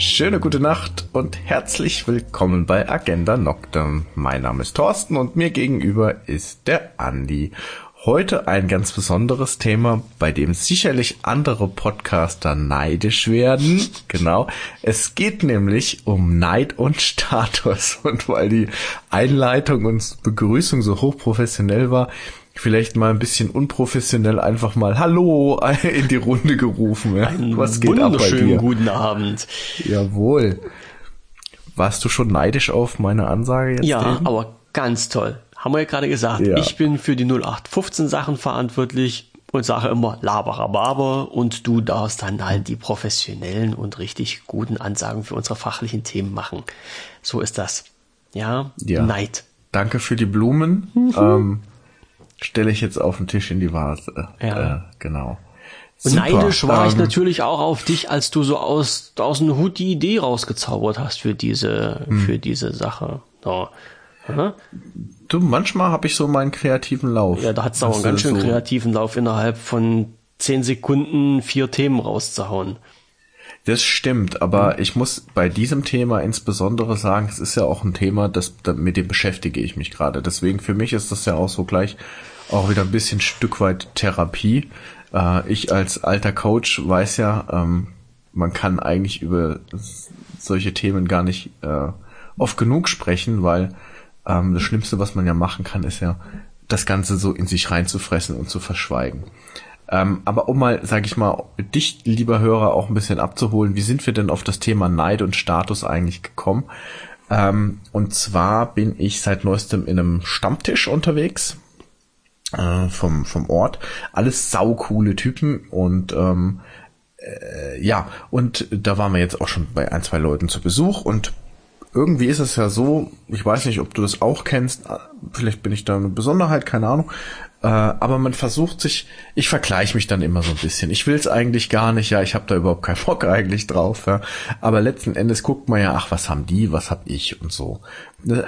Schöne gute Nacht und herzlich willkommen bei Agenda Noctem. Mein Name ist Thorsten und mir gegenüber ist der Andi. Heute ein ganz besonderes Thema, bei dem sicherlich andere Podcaster neidisch werden. Genau. Es geht nämlich um Neid und Status. Und weil die Einleitung und Begrüßung so hochprofessionell war, vielleicht mal ein bisschen unprofessionell einfach mal Hallo in die Runde gerufen. Ja. Was geht ab bei dir? guten Abend. Jawohl. Warst du schon neidisch auf meine Ansage jetzt? Ja, eben? aber ganz toll haben wir ja gerade gesagt, ja. ich bin für die 0815 Sachen verantwortlich und sage immer Laberababer und du darfst dann halt die professionellen und richtig guten Ansagen für unsere fachlichen Themen machen. So ist das. Ja, ja. Neid. Danke für die Blumen. Mhm. Ähm, Stelle ich jetzt auf den Tisch in die Vase. Ja. Äh, genau. Und neidisch war ähm, ich natürlich auch auf dich, als du so aus, aus dem Hut die Idee rausgezaubert hast für diese, hm. für diese Sache. So. Du, manchmal habe ich so meinen kreativen Lauf. Ja, da hat's auch einen ganz schön so kreativen Lauf innerhalb von zehn Sekunden vier Themen rauszuhauen. Das stimmt, aber mhm. ich muss bei diesem Thema insbesondere sagen, es ist ja auch ein Thema, das, mit dem beschäftige ich mich gerade. Deswegen für mich ist das ja auch so gleich auch wieder ein bisschen Stück weit Therapie. Äh, ich als alter Coach weiß ja, ähm, man kann eigentlich über solche Themen gar nicht äh, oft genug sprechen, weil ähm, das Schlimmste, was man ja machen kann, ist ja, das Ganze so in sich reinzufressen und zu verschweigen. Ähm, aber um mal, sag ich mal, dich, lieber Hörer, auch ein bisschen abzuholen, wie sind wir denn auf das Thema Neid und Status eigentlich gekommen? Ähm, und zwar bin ich seit neuestem in einem Stammtisch unterwegs äh, vom, vom Ort. Alles saukoole Typen und ähm, äh, ja, und da waren wir jetzt auch schon bei ein, zwei Leuten zu Besuch und irgendwie ist es ja so, ich weiß nicht, ob du das auch kennst, vielleicht bin ich da eine Besonderheit, keine Ahnung, äh, aber man versucht sich, ich vergleiche mich dann immer so ein bisschen. Ich will es eigentlich gar nicht, ja, ich habe da überhaupt keinen Bock eigentlich drauf, ja. aber letzten Endes guckt man ja, ach, was haben die, was hab ich und so.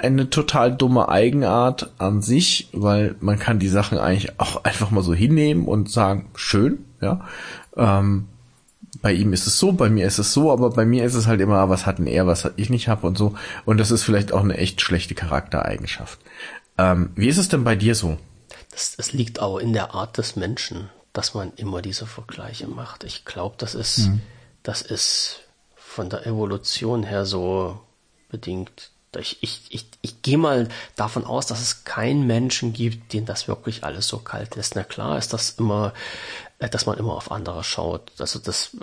Eine total dumme Eigenart an sich, weil man kann die Sachen eigentlich auch einfach mal so hinnehmen und sagen, schön, ja. Ähm, bei ihm ist es so, bei mir ist es so, aber bei mir ist es halt immer, ah, was hat denn er, was ich nicht habe und so. Und das ist vielleicht auch eine echt schlechte Charaktereigenschaft. Ähm, wie ist es denn bei dir so? Das, das liegt auch in der Art des Menschen, dass man immer diese Vergleiche macht. Ich glaube, das ist, mhm. das ist von der Evolution her so bedingt. Ich, ich, ich, ich gehe mal davon aus, dass es keinen Menschen gibt, den das wirklich alles so kalt lässt. Na klar ist das immer äh, dass man immer auf andere schaut. Also das,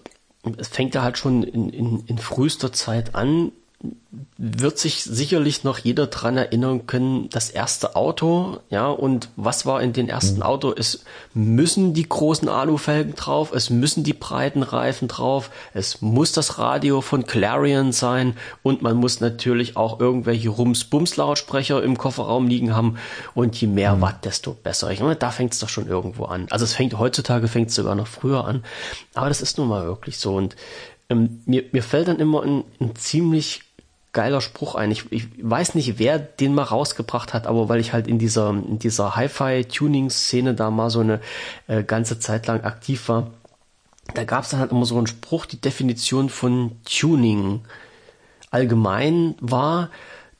es fängt ja halt schon in, in, in frühester Zeit an, wird sich sicherlich noch jeder dran erinnern können, das erste Auto, ja, und was war in den ersten mhm. Auto? Es müssen die großen Alufelgen drauf, es müssen die breiten Reifen drauf, es muss das Radio von Clarion sein und man muss natürlich auch irgendwelche Rums-Bums-Lautsprecher im Kofferraum liegen haben und je mehr mhm. Watt, desto besser. Ich meine, da fängt es doch schon irgendwo an. Also es fängt heutzutage fängt es sogar noch früher an, aber das ist nun mal wirklich so und ähm, mir, mir fällt dann immer ein, ein ziemlich geiler Spruch ein. Ich, ich weiß nicht, wer den mal rausgebracht hat, aber weil ich halt in dieser, in dieser Hi-Fi-Tuning-Szene da mal so eine äh, ganze Zeit lang aktiv war, da gab es dann halt immer so einen Spruch, die Definition von Tuning allgemein war,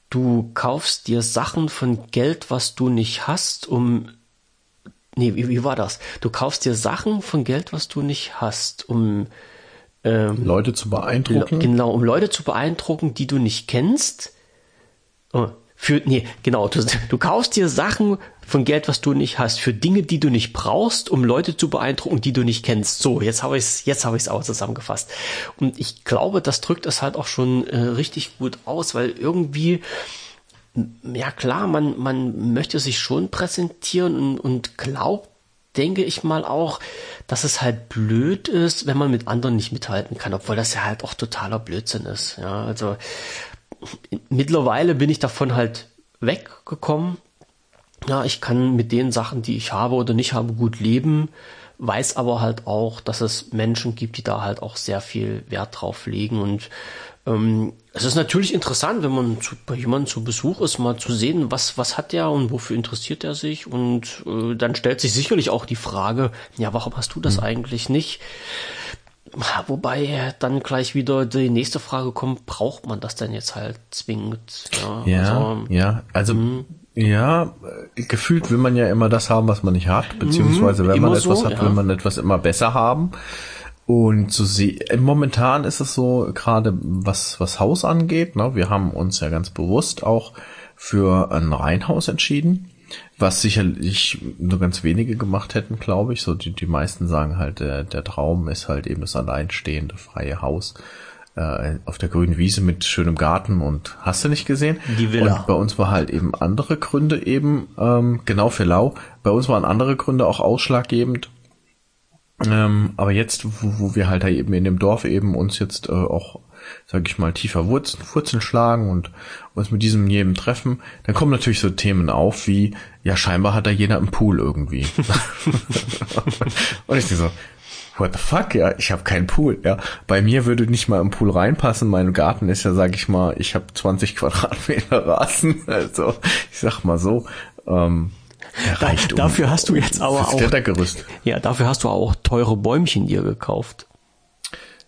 du kaufst dir Sachen von Geld, was du nicht hast, um Nee, wie, wie war das? Du kaufst dir Sachen von Geld, was du nicht hast, um ähm, Leute zu beeindrucken. Genau, um Leute zu beeindrucken, die du nicht kennst. Oh, für, nee, genau, du, du kaufst dir Sachen von Geld, was du nicht hast, für Dinge, die du nicht brauchst, um Leute zu beeindrucken, die du nicht kennst. So, jetzt habe ich es, jetzt habe ich es auch zusammengefasst. Und ich glaube, das drückt es halt auch schon äh, richtig gut aus, weil irgendwie ja klar, man, man möchte sich schon präsentieren und, und glaubt denke ich mal auch, dass es halt blöd ist, wenn man mit anderen nicht mithalten kann, obwohl das ja halt auch totaler Blödsinn ist. Ja, also mittlerweile bin ich davon halt weggekommen. Ja, ich kann mit den Sachen, die ich habe oder nicht habe, gut leben, weiß aber halt auch, dass es Menschen gibt, die da halt auch sehr viel Wert drauf legen und ähm, es ist natürlich interessant, wenn man zu, bei jemandem zu Besuch ist, mal zu sehen, was, was hat der und wofür interessiert er sich. Und äh, dann stellt sich sicherlich auch die Frage, ja, warum hast du das mhm. eigentlich nicht? Wobei dann gleich wieder die nächste Frage kommt, braucht man das denn jetzt halt zwingend? Ja, ja, also, ja, also mh. ja, gefühlt will man ja immer das haben, was man nicht hat, beziehungsweise wenn man etwas so, hat, ja. will man etwas immer besser haben. Und so sie, momentan ist es so, gerade was, was Haus angeht, ne, wir haben uns ja ganz bewusst auch für ein Reihenhaus entschieden, was sicherlich nur ganz wenige gemacht hätten, glaube ich. So die, die meisten sagen halt, der, der Traum ist halt eben das alleinstehende freie Haus äh, auf der grünen Wiese mit schönem Garten und hast du nicht gesehen? Die Villa. Und bei uns war halt eben andere Gründe eben, ähm, genau für Lau, bei uns waren andere Gründe auch ausschlaggebend ähm, aber jetzt, wo, wo wir halt da eben in dem Dorf eben uns jetzt äh, auch, sag ich mal, tiefer Wurzeln, Wurzeln schlagen und uns mit diesem jedem treffen, dann kommen natürlich so Themen auf wie, ja, scheinbar hat da jeder einen Pool irgendwie. und ich so, what the fuck, ja, ich habe keinen Pool, ja. Bei mir würde nicht mal im Pool reinpassen. Mein Garten ist ja, sag ich mal, ich habe 20 Quadratmeter Rasen, also ich sag mal so. Ähm, da, dafür hast du jetzt aber auch. Klettergerüst. Ja, dafür hast du auch teure Bäumchen dir gekauft.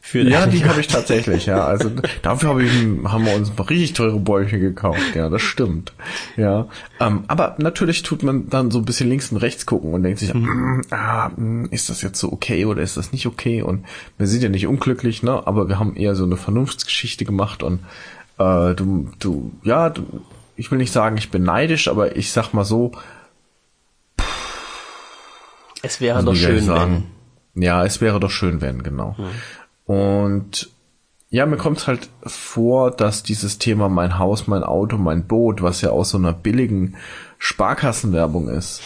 Für ja, die habe ich tatsächlich, ja. Also dafür hab ich, haben wir uns richtig teure Bäumchen gekauft, ja, das stimmt. Ja. Ähm, aber natürlich tut man dann so ein bisschen links und rechts gucken und denkt sich, mhm. mm, ah, mm, ist das jetzt so okay oder ist das nicht okay? Und wir sind ja nicht unglücklich, ne? Aber wir haben eher so eine Vernunftsgeschichte gemacht und äh, du, du, ja, du, ich will nicht sagen, ich bin neidisch, aber ich sag mal so, es wäre also, doch schön, sagen, wenn. Ja, es wäre doch schön, wenn, genau. Mhm. Und ja, mir kommt halt vor, dass dieses Thema mein Haus, mein Auto, mein Boot, was ja aus so einer billigen Sparkassenwerbung ist,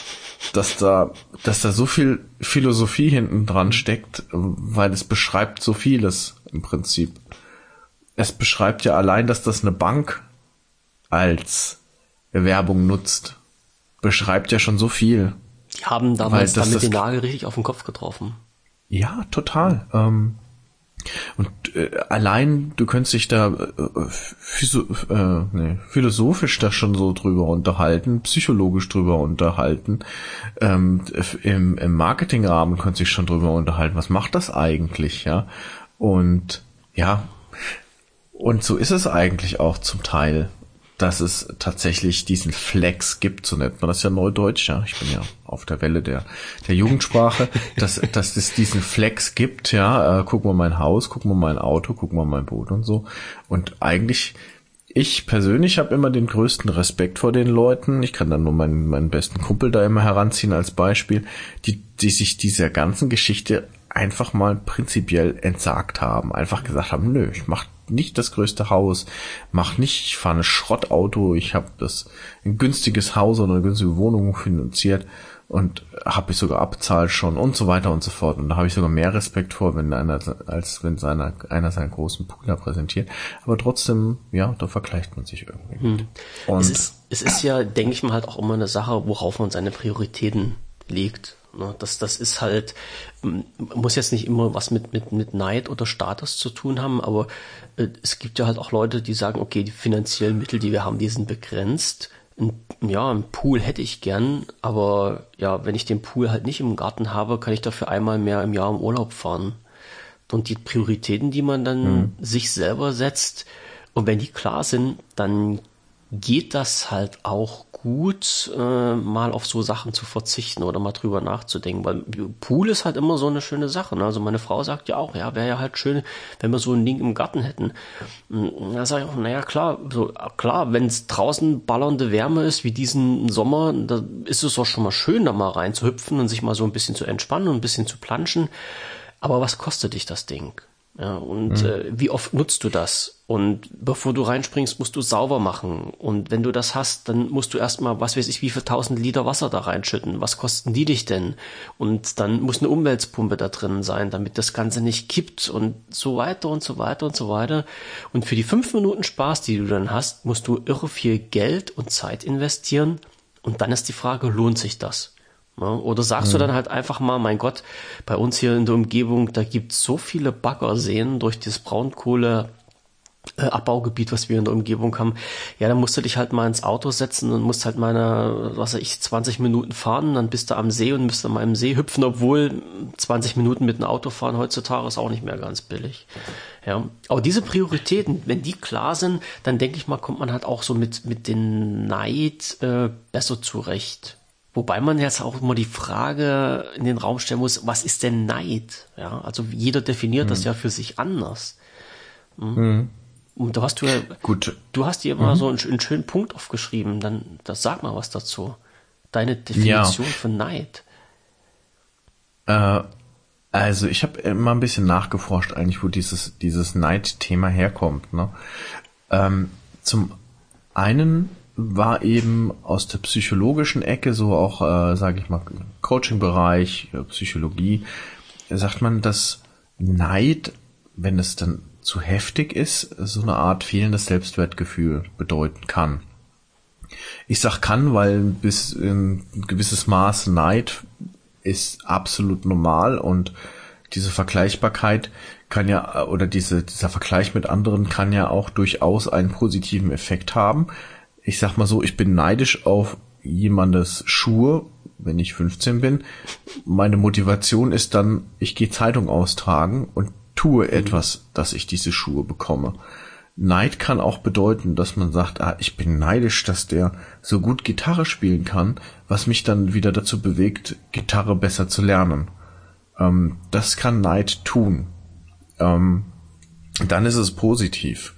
dass da, dass da so viel Philosophie hinten dran steckt, weil es beschreibt so vieles im Prinzip. Es beschreibt ja allein, dass das eine Bank als Werbung nutzt, beschreibt ja schon so viel. Die haben damals das, damit den Nagel richtig auf den Kopf getroffen. Ja, total. Ähm, und äh, allein, du könntest dich da äh, physio, äh, nee, philosophisch da schon so drüber unterhalten, psychologisch drüber unterhalten. Ähm, im, Im Marketingrahmen könntest du dich schon drüber unterhalten. Was macht das eigentlich, ja? Und ja, und so ist es eigentlich auch zum Teil dass es tatsächlich diesen Flex gibt, so nennt man das ja neudeutsch, ja. Ich bin ja auf der Welle der, der Jugendsprache, dass, dass es diesen Flex gibt, ja. Äh, guck mal mein Haus, guck mal mein Auto, guck mal mein Boot und so. Und eigentlich, ich persönlich habe immer den größten Respekt vor den Leuten. Ich kann dann nur meinen, meinen besten Kumpel da immer heranziehen als Beispiel, die, die sich dieser ganzen Geschichte einfach mal prinzipiell entsagt haben. Einfach gesagt haben, nö, ich mach nicht das größte Haus, mach nicht, ich fahre ein Schrottauto, ich habe das ein günstiges Haus oder eine günstige Wohnung finanziert und habe ich sogar abzahlt schon und so weiter und so fort. Und da habe ich sogar mehr Respekt vor, wenn einer, als wenn seiner, einer seinen großen Pooler präsentiert. Aber trotzdem, ja, da vergleicht man sich irgendwie. Hm. Und es ist, es ist ja, denke ich mal, halt auch immer eine Sache, worauf man seine Prioritäten legt. Ne? Das, das ist halt, muss jetzt nicht immer was mit, mit, mit Neid oder Status zu tun haben, aber äh, es gibt ja halt auch Leute, die sagen, okay, die finanziellen Mittel, die wir haben, die sind begrenzt. Ein, ja, ein Pool hätte ich gern, aber ja, wenn ich den Pool halt nicht im Garten habe, kann ich dafür einmal mehr im Jahr im Urlaub fahren. Und die Prioritäten, die man dann mhm. sich selber setzt, und wenn die klar sind, dann geht das halt auch gut, äh, mal auf so Sachen zu verzichten oder mal drüber nachzudenken, weil Pool ist halt immer so eine schöne Sache. Ne? Also meine Frau sagt ja auch, ja, wäre ja halt schön, wenn wir so ein Ding im Garten hätten. Und da sage ich auch, naja, klar, so, klar, wenn es draußen ballernde Wärme ist, wie diesen Sommer, da ist es doch schon mal schön, da mal reinzuhüpfen und sich mal so ein bisschen zu entspannen und ein bisschen zu planschen. Aber was kostet dich das Ding? Ja, und mhm. äh, wie oft nutzt du das? Und bevor du reinspringst, musst du sauber machen. Und wenn du das hast, dann musst du erstmal, was weiß ich, wie viel tausend Liter Wasser da reinschütten. Was kosten die dich denn? Und dann muss eine Umweltpumpe da drin sein, damit das Ganze nicht kippt und so weiter und so weiter und so weiter. Und für die fünf Minuten Spaß, die du dann hast, musst du irre viel Geld und Zeit investieren. Und dann ist die Frage, lohnt sich das? Oder sagst mhm. du dann halt einfach mal, mein Gott, bei uns hier in der Umgebung, da gibt es so viele Baggerseen durch das Braunkohle äh, Abbaugebiet, was wir in der Umgebung haben, ja, dann musst du dich halt mal ins Auto setzen und musst halt meine, was weiß ich, 20 Minuten fahren, dann bist du am See und müsst du mal im See hüpfen, obwohl 20 Minuten mit dem Auto fahren heutzutage ist auch nicht mehr ganz billig. Ja, aber diese Prioritäten, wenn die klar sind, dann denke ich mal, kommt man halt auch so mit, mit den Neid äh, besser zurecht. Wobei man jetzt auch immer die Frage in den Raum stellen muss, was ist denn Neid? Ja, also jeder definiert mhm. das ja für sich anders. Mhm. Mhm. Und da hast du ja, gut. Du hast dir immer mhm. so einen, einen, schönen Punkt aufgeschrieben. Dann, das sag mal was dazu. Deine Definition ja. von Neid. Äh, also ich habe immer ein bisschen nachgeforscht, eigentlich, wo dieses dieses Neid-Thema herkommt. Ne? Ähm, zum einen war eben aus der psychologischen Ecke, so auch, äh, sage ich mal, Coaching-Bereich, Psychologie, sagt man, dass Neid, wenn es dann zu heftig ist, so eine Art fehlendes Selbstwertgefühl bedeuten kann. Ich sag kann, weil bis ein gewisses Maß Neid ist absolut normal und diese Vergleichbarkeit kann ja, oder diese, dieser Vergleich mit anderen kann ja auch durchaus einen positiven Effekt haben. Ich sag mal so, ich bin neidisch auf jemandes Schuhe, wenn ich 15 bin. Meine Motivation ist dann, ich gehe Zeitung austragen und tue etwas, dass ich diese Schuhe bekomme. Neid kann auch bedeuten, dass man sagt, ah, ich bin neidisch, dass der so gut Gitarre spielen kann, was mich dann wieder dazu bewegt, Gitarre besser zu lernen. Ähm, das kann Neid tun. Ähm, dann ist es positiv.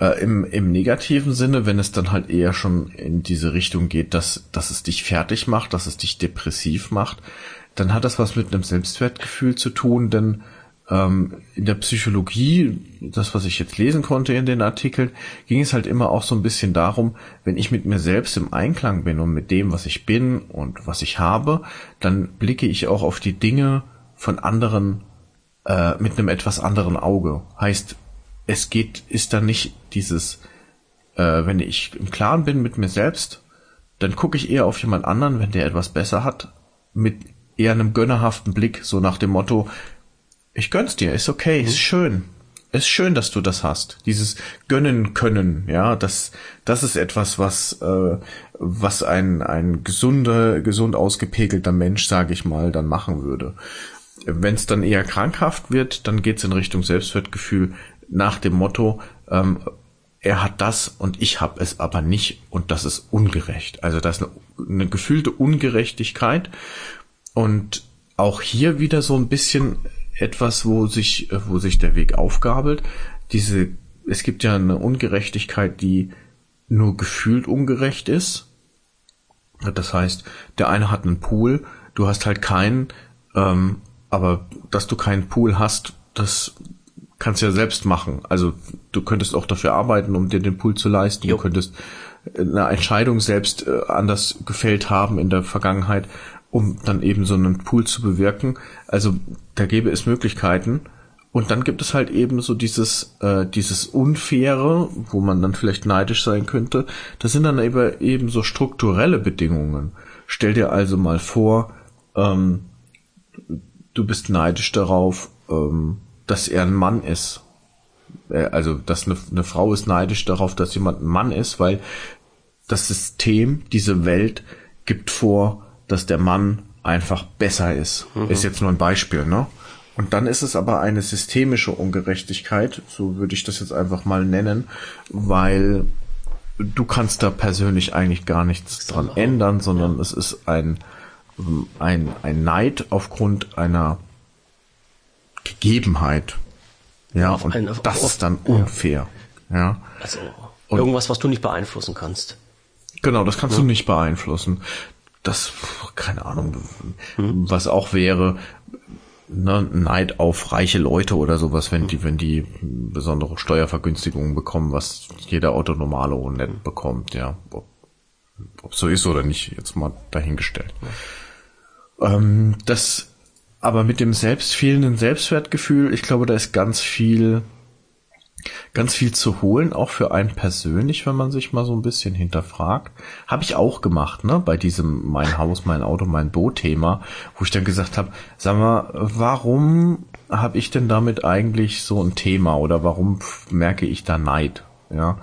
Äh, im, Im negativen Sinne, wenn es dann halt eher schon in diese Richtung geht, dass, dass es dich fertig macht, dass es dich depressiv macht, dann hat das was mit einem Selbstwertgefühl zu tun, denn ähm, in der Psychologie, das, was ich jetzt lesen konnte in den Artikeln, ging es halt immer auch so ein bisschen darum, wenn ich mit mir selbst im Einklang bin und mit dem, was ich bin und was ich habe, dann blicke ich auch auf die Dinge von anderen äh, mit einem etwas anderen Auge. Heißt, es geht, ist dann nicht dieses, äh, wenn ich im Klaren bin mit mir selbst, dann gucke ich eher auf jemand anderen, wenn der etwas besser hat, mit eher einem gönnerhaften Blick, so nach dem Motto, ich gönn's dir, ist okay, ist mhm. schön. Ist schön, dass du das hast. Dieses gönnen können, ja, das, das ist etwas, was, äh, was ein, ein gesunder, gesund ausgepegelter Mensch, sage ich mal, dann machen würde. Wenn es dann eher krankhaft wird, dann geht's in Richtung Selbstwertgefühl nach dem Motto, ähm, er hat das und ich habe es aber nicht und das ist ungerecht. Also das ist eine, eine gefühlte Ungerechtigkeit und auch hier wieder so ein bisschen etwas, wo sich, äh, wo sich der Weg aufgabelt. Diese, es gibt ja eine Ungerechtigkeit, die nur gefühlt ungerecht ist. Das heißt, der eine hat einen Pool, du hast halt keinen, ähm, aber dass du keinen Pool hast, das kannst du ja selbst machen. Also du könntest auch dafür arbeiten, um dir den Pool zu leisten. Jo. Du könntest eine Entscheidung selbst äh, anders gefällt haben in der Vergangenheit um dann eben so einen Pool zu bewirken. Also da gäbe es Möglichkeiten. Und dann gibt es halt eben so dieses, äh, dieses Unfaire, wo man dann vielleicht neidisch sein könnte. Das sind dann eben, eben so strukturelle Bedingungen. Stell dir also mal vor, ähm, du bist neidisch darauf, ähm, dass er ein Mann ist. Äh, also, dass eine, eine Frau ist neidisch darauf, dass jemand ein Mann ist, weil das System, diese Welt gibt vor, dass der Mann einfach besser ist. Mhm. Ist jetzt nur ein Beispiel, ne? Und dann ist es aber eine systemische Ungerechtigkeit, so würde ich das jetzt einfach mal nennen, weil du kannst da persönlich eigentlich gar nichts dran ändern, sondern ja. es ist ein, ein, ein Neid aufgrund einer Gegebenheit. Ja, auf und ein, auf, das auf, ist dann unfair. Ja. ja. Also irgendwas, was du nicht beeinflussen kannst. Genau, das kannst ja. du nicht beeinflussen das, keine Ahnung, hm. was auch wäre, ne, Neid auf reiche Leute oder sowas, wenn die, wenn die besondere Steuervergünstigungen bekommen, was jeder Autonomalo nett bekommt, ja. Ob, ob so ist oder nicht, jetzt mal dahingestellt. Ja. Ähm, das, aber mit dem selbst fehlenden Selbstwertgefühl, ich glaube, da ist ganz viel ganz viel zu holen, auch für einen persönlich, wenn man sich mal so ein bisschen hinterfragt. Habe ich auch gemacht, ne, bei diesem mein Haus, mein Auto, mein Boot-Thema, wo ich dann gesagt habe, sag mal, warum habe ich denn damit eigentlich so ein Thema oder warum merke ich da Neid? Ja.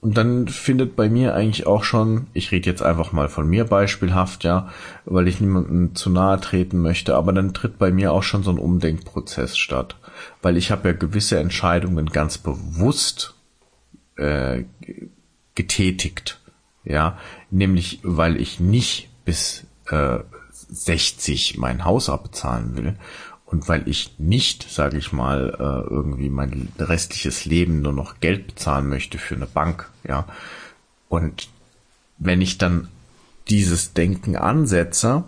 Und dann findet bei mir eigentlich auch schon, ich rede jetzt einfach mal von mir beispielhaft, ja, weil ich niemandem zu nahe treten möchte, aber dann tritt bei mir auch schon so ein Umdenkprozess statt. Weil ich habe ja gewisse Entscheidungen ganz bewusst äh, getätigt, ja, nämlich weil ich nicht bis äh, 60 mein Haus abbezahlen will und weil ich nicht, sage ich mal, äh, irgendwie mein restliches Leben nur noch Geld bezahlen möchte für eine Bank, ja. Und wenn ich dann dieses Denken ansetze,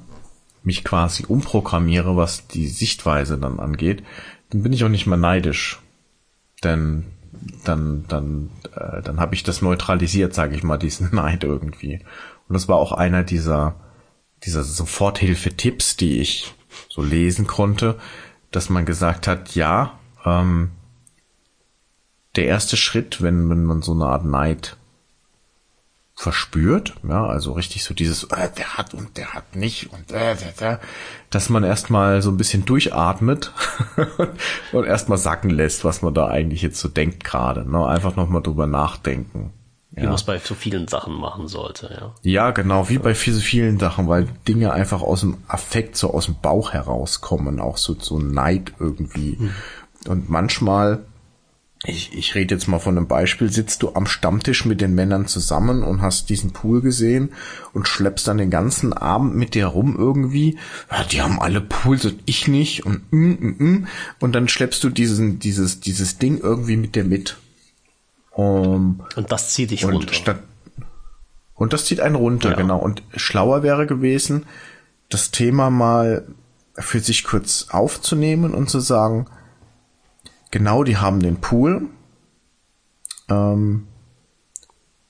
mich quasi umprogrammiere, was die Sichtweise dann angeht, dann bin ich auch nicht mehr neidisch. Denn dann, dann, äh, dann habe ich das neutralisiert, sage ich mal, diesen Neid irgendwie. Und das war auch einer dieser, dieser Soforthilfe-Tipps, die ich so lesen konnte, dass man gesagt hat, ja, ähm, der erste Schritt, wenn, wenn man so eine Art Neid verspürt, ja, also richtig so dieses, äh, der hat und der hat nicht und äh, der, der, dass man erstmal so ein bisschen durchatmet und erstmal sacken lässt, was man da eigentlich jetzt so denkt gerade, ne? Einfach nochmal drüber nachdenken. Wie ja. man es bei so vielen Sachen machen sollte, ja. Ja, genau, wie bei so vielen Sachen, weil Dinge einfach aus dem Affekt, so aus dem Bauch herauskommen, auch so, so Neid irgendwie. Hm. Und manchmal ich, ich rede jetzt mal von einem Beispiel, sitzt du am Stammtisch mit den Männern zusammen und hast diesen Pool gesehen und schleppst dann den ganzen Abend mit dir rum irgendwie. Ja, die haben alle Pools und ich nicht und mm, mm, mm. und dann schleppst du diesen, dieses, dieses Ding irgendwie mit dir mit. Um, und das zieht dich und runter. Statt, und das zieht einen runter, ja. genau. Und schlauer wäre gewesen, das Thema mal für sich kurz aufzunehmen und zu sagen, Genau, die haben den Pool. Ähm,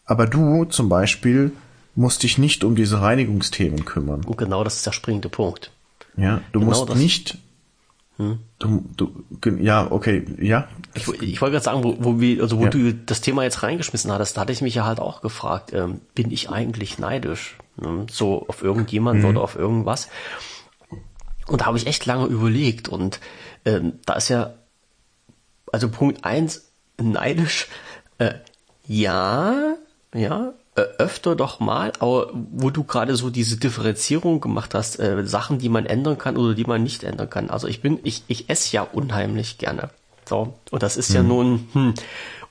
aber du zum Beispiel musst dich nicht um diese Reinigungsthemen kümmern. Und genau das ist der springende Punkt. Ja, du genau musst das. nicht. Hm? Du, du, ja, okay, ja. Ich, ich wollte gerade sagen, wo, wo, wir, also wo ja. du das Thema jetzt reingeschmissen hattest, da hatte ich mich ja halt auch gefragt, ähm, bin ich eigentlich neidisch? Ne? So auf irgendjemand mhm. oder auf irgendwas? Und da habe ich echt lange überlegt und ähm, da ist ja also Punkt eins neidisch, äh, ja, ja, öfter doch mal, aber wo du gerade so diese Differenzierung gemacht hast, äh, Sachen, die man ändern kann oder die man nicht ändern kann. Also ich bin, ich, ich esse ja unheimlich gerne. So, und das ist hm. ja nun, hm,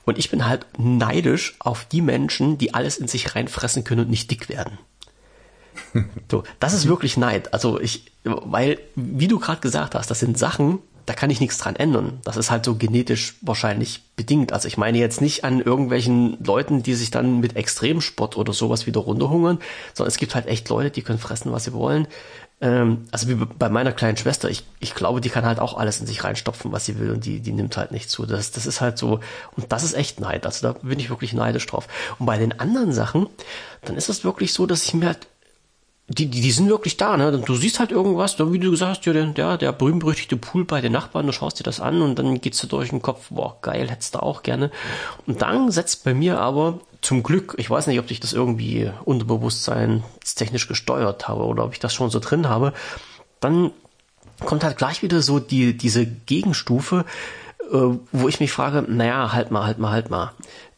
und ich bin halt neidisch auf die Menschen, die alles in sich reinfressen können und nicht dick werden. So, das ist wirklich Neid. Also ich, weil, wie du gerade gesagt hast, das sind Sachen, da kann ich nichts dran ändern. Das ist halt so genetisch wahrscheinlich bedingt. Also ich meine jetzt nicht an irgendwelchen Leuten, die sich dann mit Extremsport oder sowas wieder runterhungern, sondern es gibt halt echt Leute, die können fressen, was sie wollen. Ähm, also wie bei meiner kleinen Schwester, ich, ich glaube, die kann halt auch alles in sich reinstopfen, was sie will und die, die nimmt halt nicht zu. Das, das ist halt so, und das ist echt Neid. Also da bin ich wirklich neidisch drauf. Und bei den anderen Sachen, dann ist es wirklich so, dass ich mir halt die, die, die sind wirklich da, ne? Du siehst halt irgendwas, wie du gesagt hast, ja, der, der berühmt-berüchtigte Pool bei den Nachbarn, du schaust dir das an und dann geht's dir durch den Kopf, boah, geil, hättest du auch gerne. Und dann setzt bei mir aber zum Glück, ich weiß nicht, ob ich das irgendwie unterbewusstseinstechnisch gesteuert habe oder ob ich das schon so drin habe, dann kommt halt gleich wieder so die, diese Gegenstufe, äh, wo ich mich frage, naja, halt mal, halt mal, halt mal.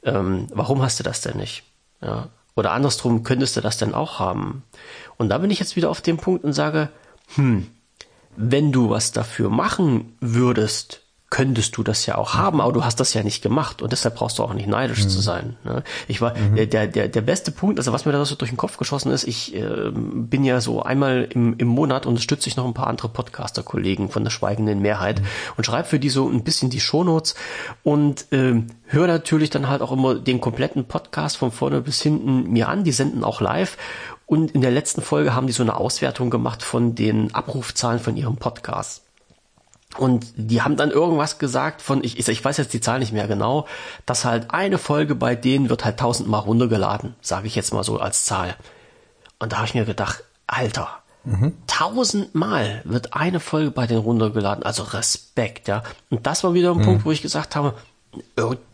Ähm, warum hast du das denn nicht? Ja. Oder andersrum, könntest du das denn auch haben? Und da bin ich jetzt wieder auf dem Punkt und sage, hm, wenn du was dafür machen würdest, könntest du das ja auch haben, aber du hast das ja nicht gemacht und deshalb brauchst du auch nicht neidisch mhm. zu sein. Ne? Ich war mhm. der, der, der beste Punkt, also was mir da so durch den Kopf geschossen ist, ich äh, bin ja so einmal im, im Monat unterstütze ich noch ein paar andere Podcaster-Kollegen von der schweigenden Mehrheit mhm. und schreibe für die so ein bisschen die Shownotes und äh, höre natürlich dann halt auch immer den kompletten Podcast von vorne bis hinten mir an. Die senden auch live und in der letzten Folge haben die so eine Auswertung gemacht von den Abrufzahlen von ihrem Podcast. Und die haben dann irgendwas gesagt von, ich, ich weiß jetzt die Zahl nicht mehr genau, dass halt eine Folge bei denen wird halt tausendmal runtergeladen, sage ich jetzt mal so als Zahl. Und da habe ich mir gedacht, Alter, mhm. tausendmal wird eine Folge bei denen runtergeladen, also Respekt, ja. Und das war wieder ein mhm. Punkt, wo ich gesagt habe,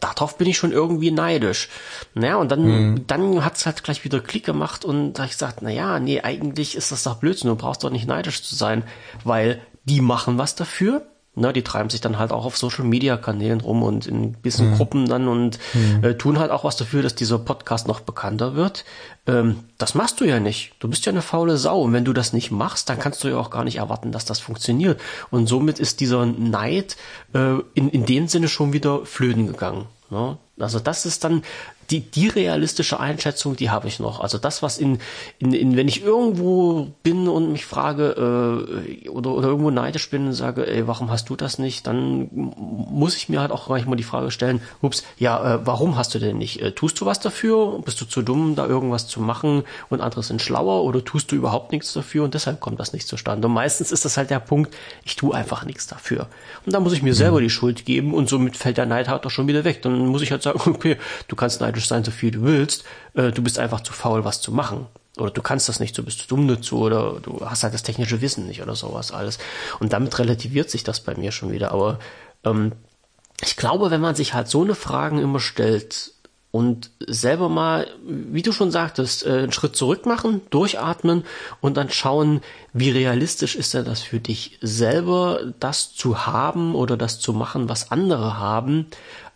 darauf bin ich schon irgendwie neidisch. Naja, und dann, mhm. dann hat's halt gleich wieder Klick gemacht und da ich gesagt, na ja, nee, eigentlich ist das doch Blödsinn, du brauchst doch nicht neidisch zu sein, weil die machen was dafür, Ne, die treiben sich dann halt auch auf Social Media Kanälen rum und in bisschen mhm. Gruppen dann und mhm. äh, tun halt auch was dafür, dass dieser Podcast noch bekannter wird. Ähm, das machst du ja nicht. Du bist ja eine faule Sau und wenn du das nicht machst, dann kannst du ja auch gar nicht erwarten, dass das funktioniert. Und somit ist dieser Neid äh, in, in dem Sinne schon wieder flöten gegangen. Ne? Also das ist dann die, die realistische Einschätzung, die habe ich noch. Also das, was in, in, in wenn ich irgendwo bin und mich frage äh, oder, oder irgendwo neidisch bin und sage, ey, warum hast du das nicht, dann muss ich mir halt auch manchmal die Frage stellen, ups, ja, äh, warum hast du denn nicht? Äh, tust du was dafür? Bist du zu dumm, da irgendwas zu machen und andere sind schlauer oder tust du überhaupt nichts dafür und deshalb kommt das nicht zustande? Und meistens ist das halt der Punkt, ich tue einfach nichts dafür. Und dann muss ich mir selber mhm. die Schuld geben und somit fällt der Neid halt auch schon wieder weg. Dann muss ich halt sagen, okay, du kannst neidisch sein, so viel du willst, äh, du bist einfach zu faul, was zu machen. Oder du kannst das nicht, du bist zu dumm dazu oder du hast halt das technische Wissen nicht oder sowas alles. Und damit relativiert sich das bei mir schon wieder. Aber ähm, ich glaube, wenn man sich halt so eine Fragen immer stellt, und selber mal, wie du schon sagtest, äh, einen Schritt zurück machen, durchatmen und dann schauen, wie realistisch ist denn das für dich selber, das zu haben oder das zu machen, was andere haben,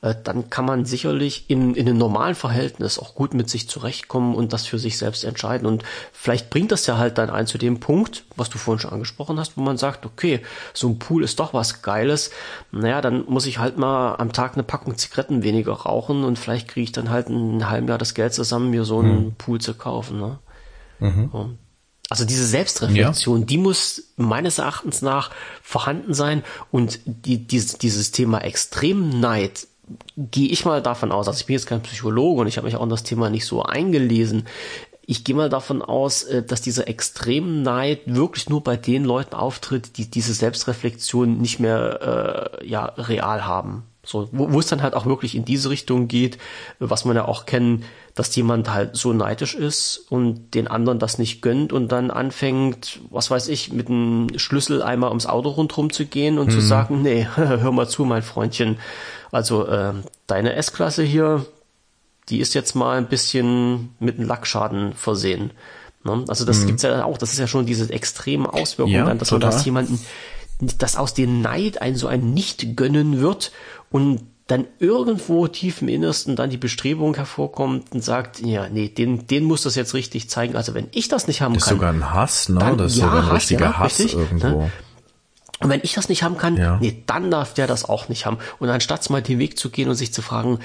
äh, dann kann man sicherlich in, in einem normalen Verhältnis auch gut mit sich zurechtkommen und das für sich selbst entscheiden. Und vielleicht bringt das ja halt dann ein zu dem Punkt, was du vorhin schon angesprochen hast, wo man sagt, okay, so ein Pool ist doch was Geiles. Naja, dann muss ich halt mal am Tag eine Packung Zigaretten weniger rauchen und vielleicht kriege ich dann halt ein halben Jahr das Geld zusammen, mir so einen mhm. Pool zu kaufen. Ne? Mhm. Also diese Selbstreflexion, ja. die muss meines Erachtens nach vorhanden sein und die, dieses, dieses Thema Extremneid gehe ich mal davon aus, also ich bin jetzt kein Psychologe und ich habe mich auch in das Thema nicht so eingelesen. Ich gehe mal davon aus, äh, dass dieser Extremneid wirklich nur bei den Leuten auftritt, die diese Selbstreflexion nicht mehr äh, ja real haben. So, wo, wo es dann halt auch wirklich in diese Richtung geht, was man ja auch kennen, dass jemand halt so neidisch ist und den anderen das nicht gönnt und dann anfängt, was weiß ich, mit einem Schlüssel einmal ums Auto rundherum zu gehen und mhm. zu sagen, nee, hör mal zu, mein Freundchen, also äh, deine S-Klasse hier, die ist jetzt mal ein bisschen mit einem Lackschaden versehen. Ne? Also das mhm. gibt's ja auch, das ist ja schon diese extremen Auswirkungen ja, dann, dass total. man das jemanden, dass aus dem Neid ein so ein Nicht gönnen wird und dann irgendwo tief im Innersten dann die Bestrebung hervorkommt und sagt, ja, nee, den, den muss das jetzt richtig zeigen. Also wenn ich das nicht haben das kann. Das ist sogar ein Hass, ne? Dann, das ist ja, sogar ein Hass, richtiger ja, Hass richtig, irgendwo. Ne? Und wenn ich das nicht haben kann, ja. nee, dann darf der das auch nicht haben. Und anstatt mal den Weg zu gehen und sich zu fragen,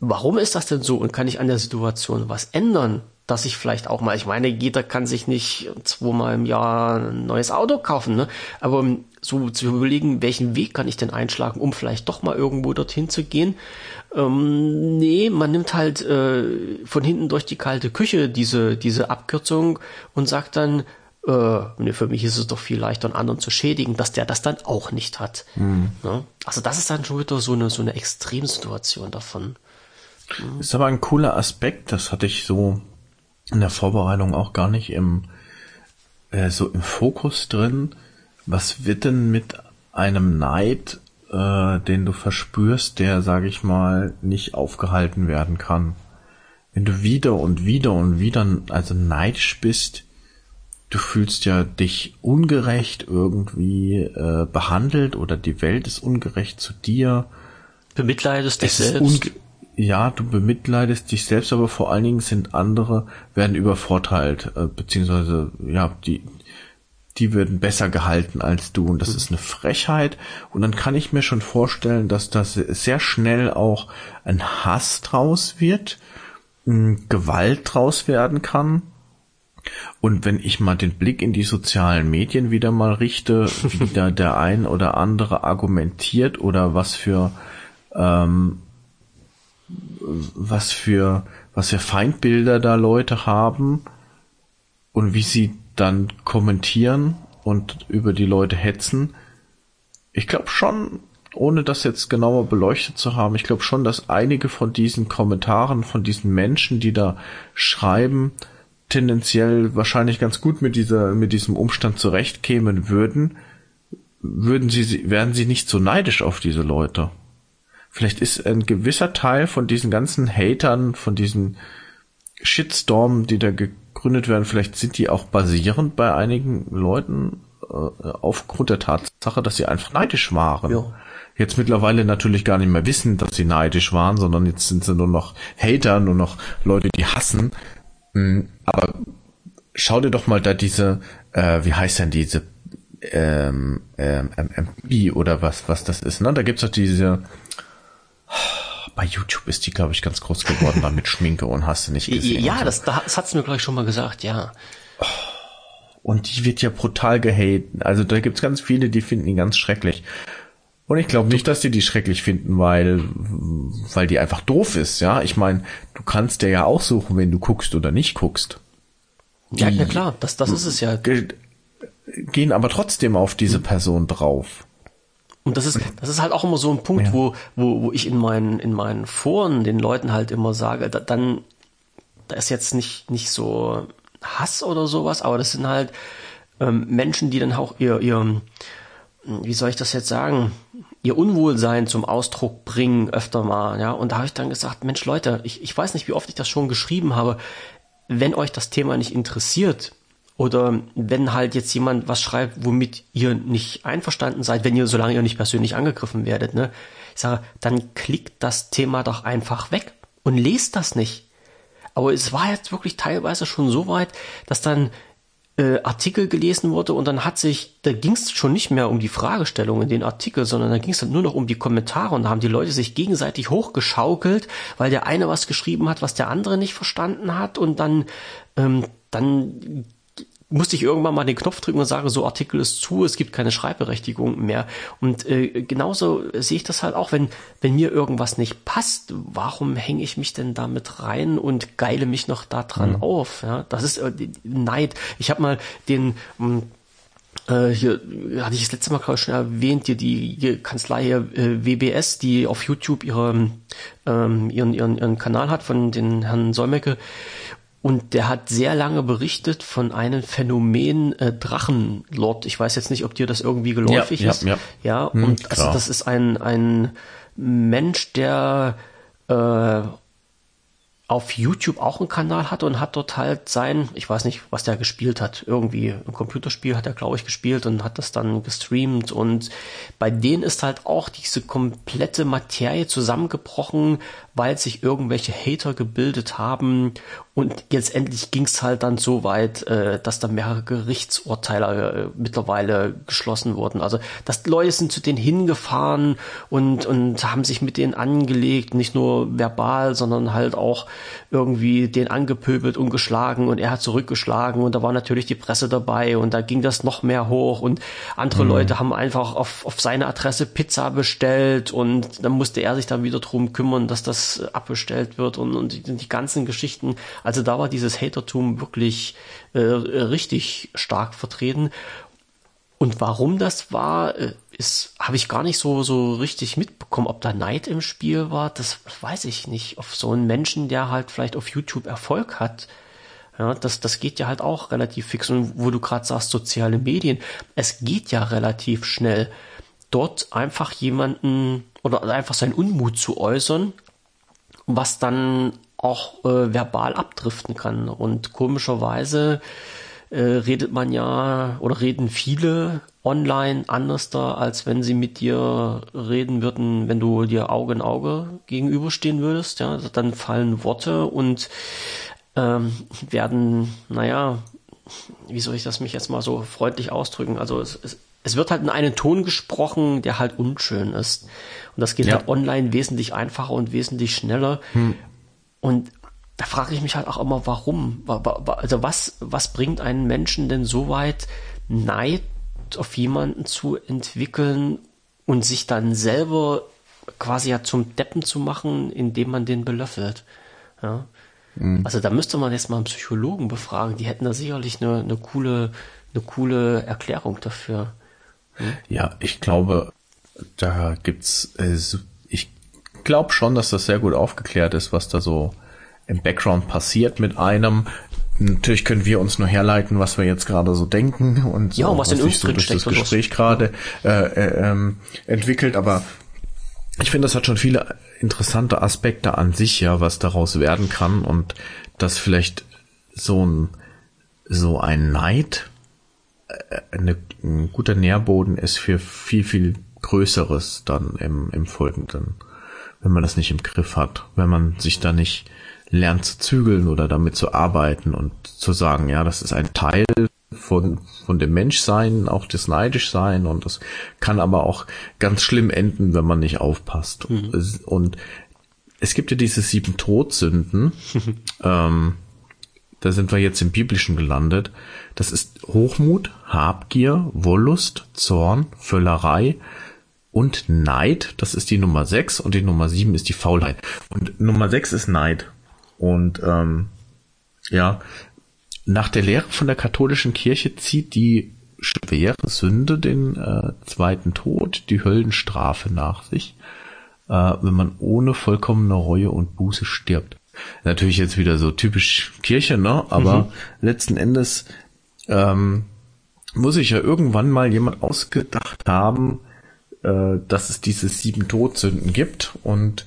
warum ist das denn so und kann ich an der Situation was ändern, dass ich vielleicht auch mal, ich meine, jeder kann sich nicht zweimal im Jahr ein neues Auto kaufen, ne? aber so zu überlegen, welchen Weg kann ich denn einschlagen, um vielleicht doch mal irgendwo dorthin zu gehen. Ähm, nee, man nimmt halt äh, von hinten durch die kalte Küche diese, diese Abkürzung und sagt dann, äh, nee, für mich ist es doch viel leichter, einen anderen zu schädigen, dass der das dann auch nicht hat. Mhm. Ne? Also das ist dann schon wieder so eine, so eine Extremsituation davon. Mhm. Ist aber ein cooler Aspekt, das hatte ich so in der Vorbereitung auch gar nicht im, äh, so im Fokus drin. Was wird denn mit einem Neid, äh, den du verspürst, der, sage ich mal, nicht aufgehalten werden kann? Wenn du wieder und wieder und wieder also neidisch bist, du fühlst ja dich ungerecht irgendwie äh, behandelt oder die Welt ist ungerecht zu dir. Bemitleidest dich selbst. Ja, du bemitleidest dich selbst, aber vor allen Dingen sind andere, werden übervorteilt, äh, beziehungsweise, ja, die, die werden besser gehalten als du und das mhm. ist eine Frechheit und dann kann ich mir schon vorstellen, dass das sehr schnell auch ein Hass draus wird, Gewalt draus werden kann und wenn ich mal den Blick in die sozialen Medien wieder mal richte, wie da der ein oder andere argumentiert oder was für ähm, was für was für Feindbilder da Leute haben und wie sie dann kommentieren und über die Leute hetzen. Ich glaube schon, ohne das jetzt genauer beleuchtet zu haben, ich glaube schon, dass einige von diesen Kommentaren, von diesen Menschen, die da schreiben, tendenziell wahrscheinlich ganz gut mit dieser, mit diesem Umstand zurechtkämen würden, würden sie, wären sie nicht so neidisch auf diese Leute. vielleicht ist ein gewisser Teil von diesen ganzen Hatern, von diesen Shitstorm, die da gegründet werden, vielleicht sind die auch basierend bei einigen Leuten äh, aufgrund der Tatsache, dass sie einfach neidisch waren. Ja. Jetzt mittlerweile natürlich gar nicht mehr wissen, dass sie neidisch waren, sondern jetzt sind sie nur noch Hater, nur noch Leute, die hassen. Hm, aber schau dir doch mal da diese, äh, wie heißt denn diese ähm, ähm, MP oder was, was das ist, ne? Da gibt's doch diese bei YouTube ist die, glaube ich, ganz groß geworden, da mit Schminke und hast du nicht gesehen. Ja, das, das hat's mir gleich schon mal gesagt, ja. Und die wird ja brutal gehaten. Also da gibt's ganz viele, die finden die ganz schrecklich. Und ich glaube nicht, dass die die schrecklich finden, weil, weil die einfach doof ist, ja. Ich meine, du kannst dir ja auch suchen, wenn du guckst oder nicht guckst. Ja, ja klar, das, das ist es ja. Gehen aber trotzdem auf diese hm. Person drauf. Und das ist, das ist halt auch immer so ein Punkt, ja. wo, wo, wo ich in meinen, in meinen Foren den Leuten halt immer sage, da, dann, da ist jetzt nicht, nicht so Hass oder sowas, aber das sind halt ähm, Menschen, die dann auch ihr, ihr, wie soll ich das jetzt sagen, ihr Unwohlsein zum Ausdruck bringen öfter mal, ja. Und da habe ich dann gesagt, Mensch Leute, ich, ich weiß nicht, wie oft ich das schon geschrieben habe, wenn euch das Thema nicht interessiert, oder wenn halt jetzt jemand was schreibt, womit ihr nicht einverstanden seid, wenn ihr, solange ihr nicht persönlich angegriffen werdet, ne, ich sage, dann klickt das Thema doch einfach weg und lest das nicht. Aber es war jetzt wirklich teilweise schon so weit, dass dann äh, Artikel gelesen wurde und dann hat sich, da ging es schon nicht mehr um die Fragestellung in den Artikel, sondern da ging es dann nur noch um die Kommentare und da haben die Leute sich gegenseitig hochgeschaukelt, weil der eine was geschrieben hat, was der andere nicht verstanden hat und dann, ähm, dann musste ich irgendwann mal den Knopf drücken und sage, so Artikel ist zu, es gibt keine Schreibberechtigung mehr. Und äh, genauso sehe ich das halt auch, wenn, wenn mir irgendwas nicht passt, warum hänge ich mich denn damit rein und geile mich noch daran mhm. auf? Ja, das ist äh, Neid. Ich habe mal den ähm, äh, hier hatte ich das letzte Mal gerade schon erwähnt, hier die, die Kanzlei hier, äh, WBS, die auf YouTube ihre, ähm, ihren, ihren, ihren Kanal hat von den Herrn Solmecke und der hat sehr lange berichtet von einem Phänomen äh, Drachenlord. Ich weiß jetzt nicht, ob dir das irgendwie geläufig ja, ist. Ja, ja. ja hm, und also das ist ein, ein Mensch, der äh, auf YouTube auch einen Kanal hat und hat dort halt sein, ich weiß nicht, was der gespielt hat, irgendwie ein Computerspiel hat er, glaube ich, gespielt und hat das dann gestreamt und bei denen ist halt auch diese komplette Materie zusammengebrochen, weil sich irgendwelche Hater gebildet haben und jetzt endlich ging es halt dann so weit, äh, dass da mehrere Gerichtsurteile äh, mittlerweile geschlossen wurden. Also dass Leute sind zu denen hingefahren und, und haben sich mit denen angelegt, nicht nur verbal, sondern halt auch irgendwie den angepöbelt und geschlagen und er hat zurückgeschlagen und da war natürlich die Presse dabei und da ging das noch mehr hoch und andere mhm. Leute haben einfach auf, auf seine Adresse Pizza bestellt und dann musste er sich dann wieder drum kümmern, dass das abbestellt wird und, und die, die ganzen Geschichten. Also da war dieses Hatertum wirklich äh, richtig stark vertreten. Und warum das war, äh, ist, habe ich gar nicht so, so richtig mitbekommen. Ob da Neid im Spiel war, das weiß ich nicht. Auf so einen Menschen, der halt vielleicht auf YouTube Erfolg hat, ja, das, das geht ja halt auch relativ fix. Und wo du gerade sagst, soziale Medien, es geht ja relativ schnell, dort einfach jemanden oder einfach seinen Unmut zu äußern, was dann auch äh, verbal abdriften kann. Und komischerweise äh, redet man ja oder reden viele online anders da, als wenn sie mit dir reden würden, wenn du dir Auge in Auge gegenüberstehen würdest. Ja, dann fallen Worte und ähm, werden, naja, wie soll ich das mich jetzt mal so freundlich ausdrücken? Also es, es, es wird halt in einen Ton gesprochen, der halt unschön ist. Und das geht ja. halt online wesentlich einfacher und wesentlich schneller. Hm. Und da frage ich mich halt auch immer, warum? Also was, was bringt einen Menschen denn so weit, Neid auf jemanden zu entwickeln und sich dann selber quasi ja zum Deppen zu machen, indem man den belöffelt? Ja. Mhm. Also da müsste man jetzt mal einen Psychologen befragen. Die hätten da sicherlich eine, eine coole, eine coole Erklärung dafür. Ja, ich glaube, da gibt's, äh, ich glaube schon, dass das sehr gut aufgeklärt ist, was da so im Background passiert mit einem. Natürlich können wir uns nur herleiten, was wir jetzt gerade so denken und ja, so, was, was in uns so durch das Gespräch gerade äh, äh, ähm, entwickelt, aber ich finde, das hat schon viele interessante Aspekte an sich, ja, was daraus werden kann und dass vielleicht so ein, so ein Neid eine, ein guter Nährboden ist für viel, viel Größeres dann im, im Folgenden, wenn man das nicht im Griff hat, wenn man sich da nicht lernt zu zügeln oder damit zu arbeiten und zu sagen, ja, das ist ein Teil von, von dem Menschsein, auch das Neidischsein und das kann aber auch ganz schlimm enden, wenn man nicht aufpasst. Mhm. Und es gibt ja diese sieben Todsünden, ähm, da sind wir jetzt im Biblischen gelandet. Das ist Hochmut, Habgier, Wollust, Zorn, Völlerei und Neid. Das ist die Nummer sechs und die Nummer sieben ist die Faulheit. Und Nummer sechs ist Neid. Und ähm, ja, nach der Lehre von der katholischen Kirche zieht die schwere Sünde den äh, zweiten Tod, die Höllenstrafe nach sich, äh, wenn man ohne vollkommene Reue und Buße stirbt. Natürlich jetzt wieder so typisch Kirche, ne? Aber mhm. letzten Endes ähm, muss ich ja irgendwann mal jemand ausgedacht haben, äh, dass es diese sieben Todsünden gibt und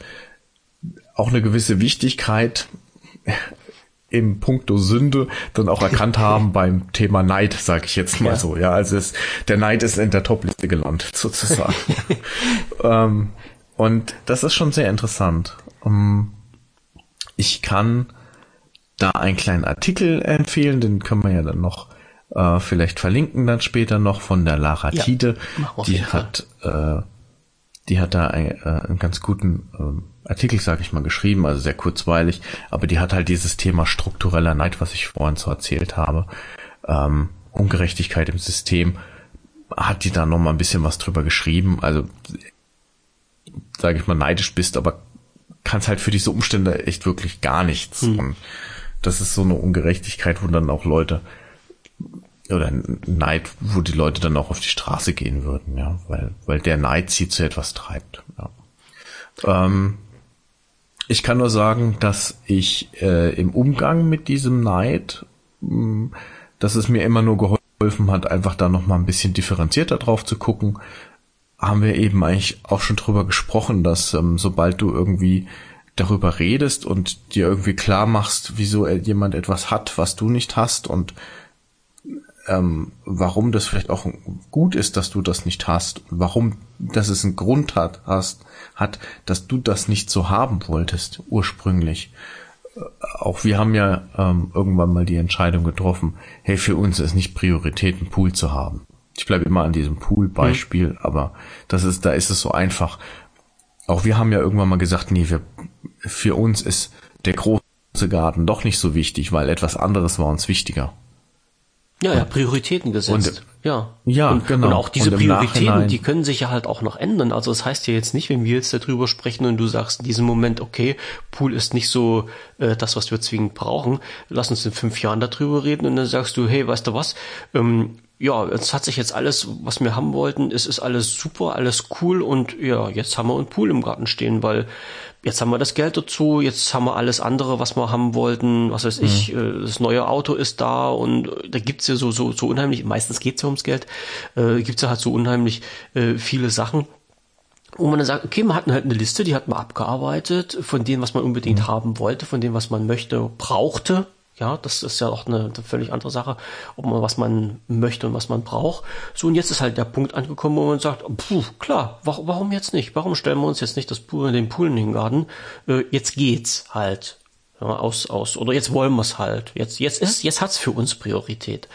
auch eine gewisse Wichtigkeit im Punkto Sünde dann auch erkannt haben beim Thema Neid, sage ich jetzt mal ja. so. Ja, also es, der Neid ist in der Topliste gelandet sozusagen. ähm, und das ist schon sehr interessant. Um, ähm, ich kann da einen kleinen Artikel empfehlen, den können wir ja dann noch äh, vielleicht verlinken dann später noch von der Lara ja, Tide. Die hat, äh, die hat da ein, äh, einen ganz guten ähm, Artikel, sage ich mal, geschrieben, also sehr kurzweilig, aber die hat halt dieses Thema struktureller Neid, was ich vorhin so erzählt habe, ähm, Ungerechtigkeit im System, hat die da noch mal ein bisschen was drüber geschrieben. Also sage ich mal neidisch bist, aber kannst halt für diese Umstände echt wirklich gar nichts. Hm. Und das ist so eine Ungerechtigkeit, wo dann auch Leute oder Neid, wo die Leute dann auch auf die Straße gehen würden, ja, weil weil der Neid sie zu etwas treibt. Ja. Ähm, ich kann nur sagen, dass ich äh, im Umgang mit diesem Neid, mh, hm, dass es mir immer nur geholfen hat, einfach da noch mal ein bisschen differenzierter drauf zu gucken. Haben wir eben eigentlich auch schon drüber gesprochen, dass ähm, sobald du irgendwie darüber redest und dir irgendwie klar machst, wieso jemand etwas hat, was du nicht hast und ähm, warum das vielleicht auch gut ist, dass du das nicht hast, warum, dass es einen Grund hat, hast, hat, dass du das nicht so haben wolltest ursprünglich. Äh, auch wir haben ja ähm, irgendwann mal die Entscheidung getroffen, hey, für uns ist nicht Priorität, einen Pool zu haben. Ich bleibe immer an diesem Pool-Beispiel, mhm. aber das ist, da ist es so einfach. Auch wir haben ja irgendwann mal gesagt, nee, wir, für uns ist der große Garten doch nicht so wichtig, weil etwas anderes war uns wichtiger. Ja, ja, Prioritäten gesetzt. Und, ja. Ja, und, genau. Und auch diese und Prioritäten, die können sich ja halt auch noch ändern. Also das heißt ja jetzt nicht, wenn wir jetzt darüber sprechen und du sagst in diesem Moment, okay, Pool ist nicht so äh, das, was wir zwingend brauchen, lass uns in fünf Jahren darüber reden und dann sagst du, hey, weißt du was, ähm, ja, es hat sich jetzt alles, was wir haben wollten, es ist alles super, alles cool und ja, jetzt haben wir einen Pool im Garten stehen, weil jetzt haben wir das Geld dazu, jetzt haben wir alles andere, was wir haben wollten, was weiß ich, mhm. das neue Auto ist da und da gibt's ja so, so, so unheimlich, meistens geht's ja ums Geld, äh, gibt's ja halt so unheimlich äh, viele Sachen, wo man dann sagt, okay, man hat halt eine Liste, die hat man abgearbeitet, von dem, was man unbedingt mhm. haben wollte, von dem, was man möchte, brauchte, ja, das ist ja auch eine, eine, völlig andere Sache, ob man was man möchte und was man braucht. So, und jetzt ist halt der Punkt angekommen, wo man sagt, puh, klar, warum, jetzt nicht? Warum stellen wir uns jetzt nicht das Pool, den Pool in den Garten? Äh, jetzt geht's halt ja, aus, aus, oder jetzt wollen wir es halt. Jetzt, jetzt ist, jetzt hat's für uns Priorität.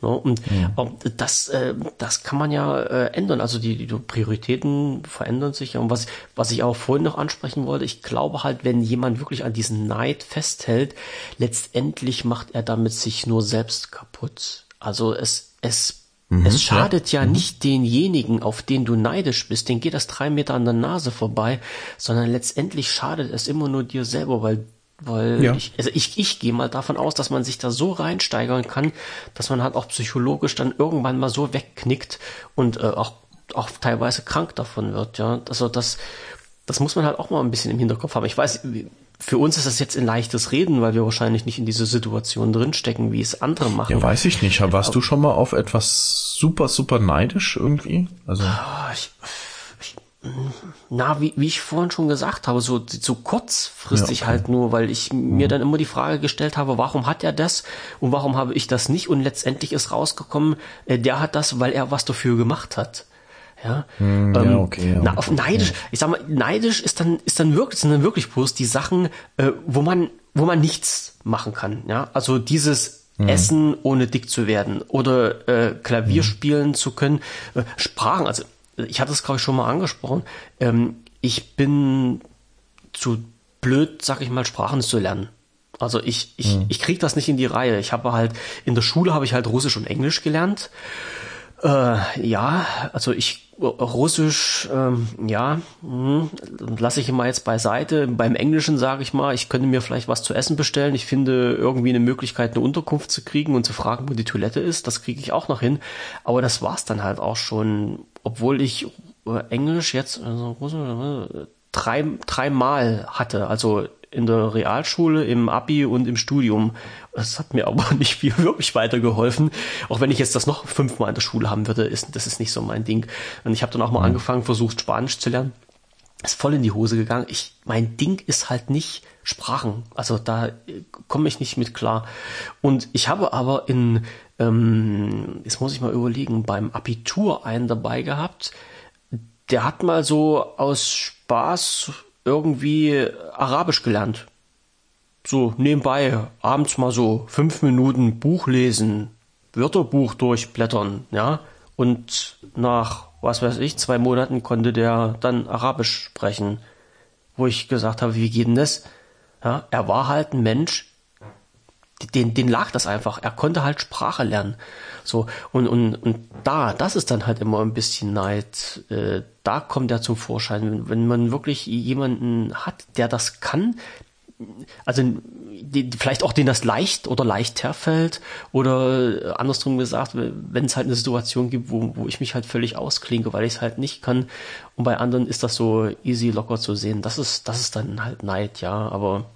Ne? Und ja. das, äh, das kann man ja äh, ändern. Also die, die Prioritäten verändern sich. Und was, was ich auch vorhin noch ansprechen wollte, ich glaube halt, wenn jemand wirklich an diesen Neid festhält, letztendlich macht er damit sich nur selbst kaputt. Also es, es Mhm, es schadet ja, ja mhm. nicht denjenigen, auf den du neidisch bist, den geht das drei Meter an der Nase vorbei, sondern letztendlich schadet es immer nur dir selber, weil weil ja. ich, also ich, ich gehe mal davon aus, dass man sich da so reinsteigern kann, dass man halt auch psychologisch dann irgendwann mal so wegknickt und äh, auch, auch teilweise krank davon wird, ja. Also das, das muss man halt auch mal ein bisschen im Hinterkopf haben. Ich weiß, für uns ist das jetzt ein leichtes Reden, weil wir wahrscheinlich nicht in diese Situation drinstecken, wie es andere machen. Ja, weiß ich nicht. Warst Aber, du schon mal auf etwas super, super neidisch irgendwie? Also. Ah, ich, na, wie, wie ich vorhin schon gesagt habe, so, so kurzfristig ja, okay. halt nur, weil ich mhm. mir dann immer die Frage gestellt habe, warum hat er das und warum habe ich das nicht? Und letztendlich ist rausgekommen, äh, der hat das, weil er was dafür gemacht hat. Ja, mm, ähm, ja okay. Ja, na, auf neidisch, ich sag mal, neidisch ist dann, ist dann wirklich, sind dann wirklich bloß die Sachen, äh, wo man, wo man nichts machen kann. Ja, also dieses mm. Essen ohne dick zu werden oder äh, Klavier mm. spielen zu können, äh, Sprachen, also ich hatte es glaube ich schon mal angesprochen, ähm, ich bin zu blöd, sag ich mal, Sprachen zu lernen. Also ich, ich, mhm. ich krieg das nicht in die Reihe. Ich habe halt, in der Schule habe ich halt Russisch und Englisch gelernt. Äh, ja, also ich Russisch, ähm, ja, hm, lasse ich immer jetzt beiseite. Beim Englischen sage ich mal, ich könnte mir vielleicht was zu essen bestellen. Ich finde irgendwie eine Möglichkeit, eine Unterkunft zu kriegen und zu fragen, wo die Toilette ist. Das kriege ich auch noch hin. Aber das war's dann halt auch schon, obwohl ich äh, Englisch jetzt also, äh, drei, dreimal hatte. Also in der Realschule, im Abi und im Studium. Das hat mir aber nicht viel wirklich weitergeholfen. Auch wenn ich jetzt das noch fünfmal in der Schule haben würde, ist das ist nicht so mein Ding. Und ich habe dann auch mal mhm. angefangen, versucht Spanisch zu lernen. Ist voll in die Hose gegangen. Ich, mein Ding ist halt nicht Sprachen. Also da komme ich nicht mit klar. Und ich habe aber in, ähm, jetzt muss ich mal überlegen, beim Abitur einen dabei gehabt. Der hat mal so aus Spaß irgendwie Arabisch gelernt. So nebenbei, abends mal so fünf Minuten Buch lesen, Wörterbuch durchblättern, ja. Und nach, was weiß ich, zwei Monaten konnte der dann Arabisch sprechen. Wo ich gesagt habe, wie geht denn das? Ja, er war halt ein Mensch, den, den lag das einfach. Er konnte halt Sprache lernen. So, und, und, und da, das ist dann halt immer ein bisschen Neid. Äh, da kommt er zum Vorschein. Wenn, wenn man wirklich jemanden hat, der das kann, also die, vielleicht auch denen das leicht oder leicht herfällt oder andersrum gesagt, wenn es halt eine Situation gibt, wo, wo ich mich halt völlig ausklinke, weil ich es halt nicht kann und bei anderen ist das so easy locker zu sehen. Das ist das ist dann halt Neid, ja, aber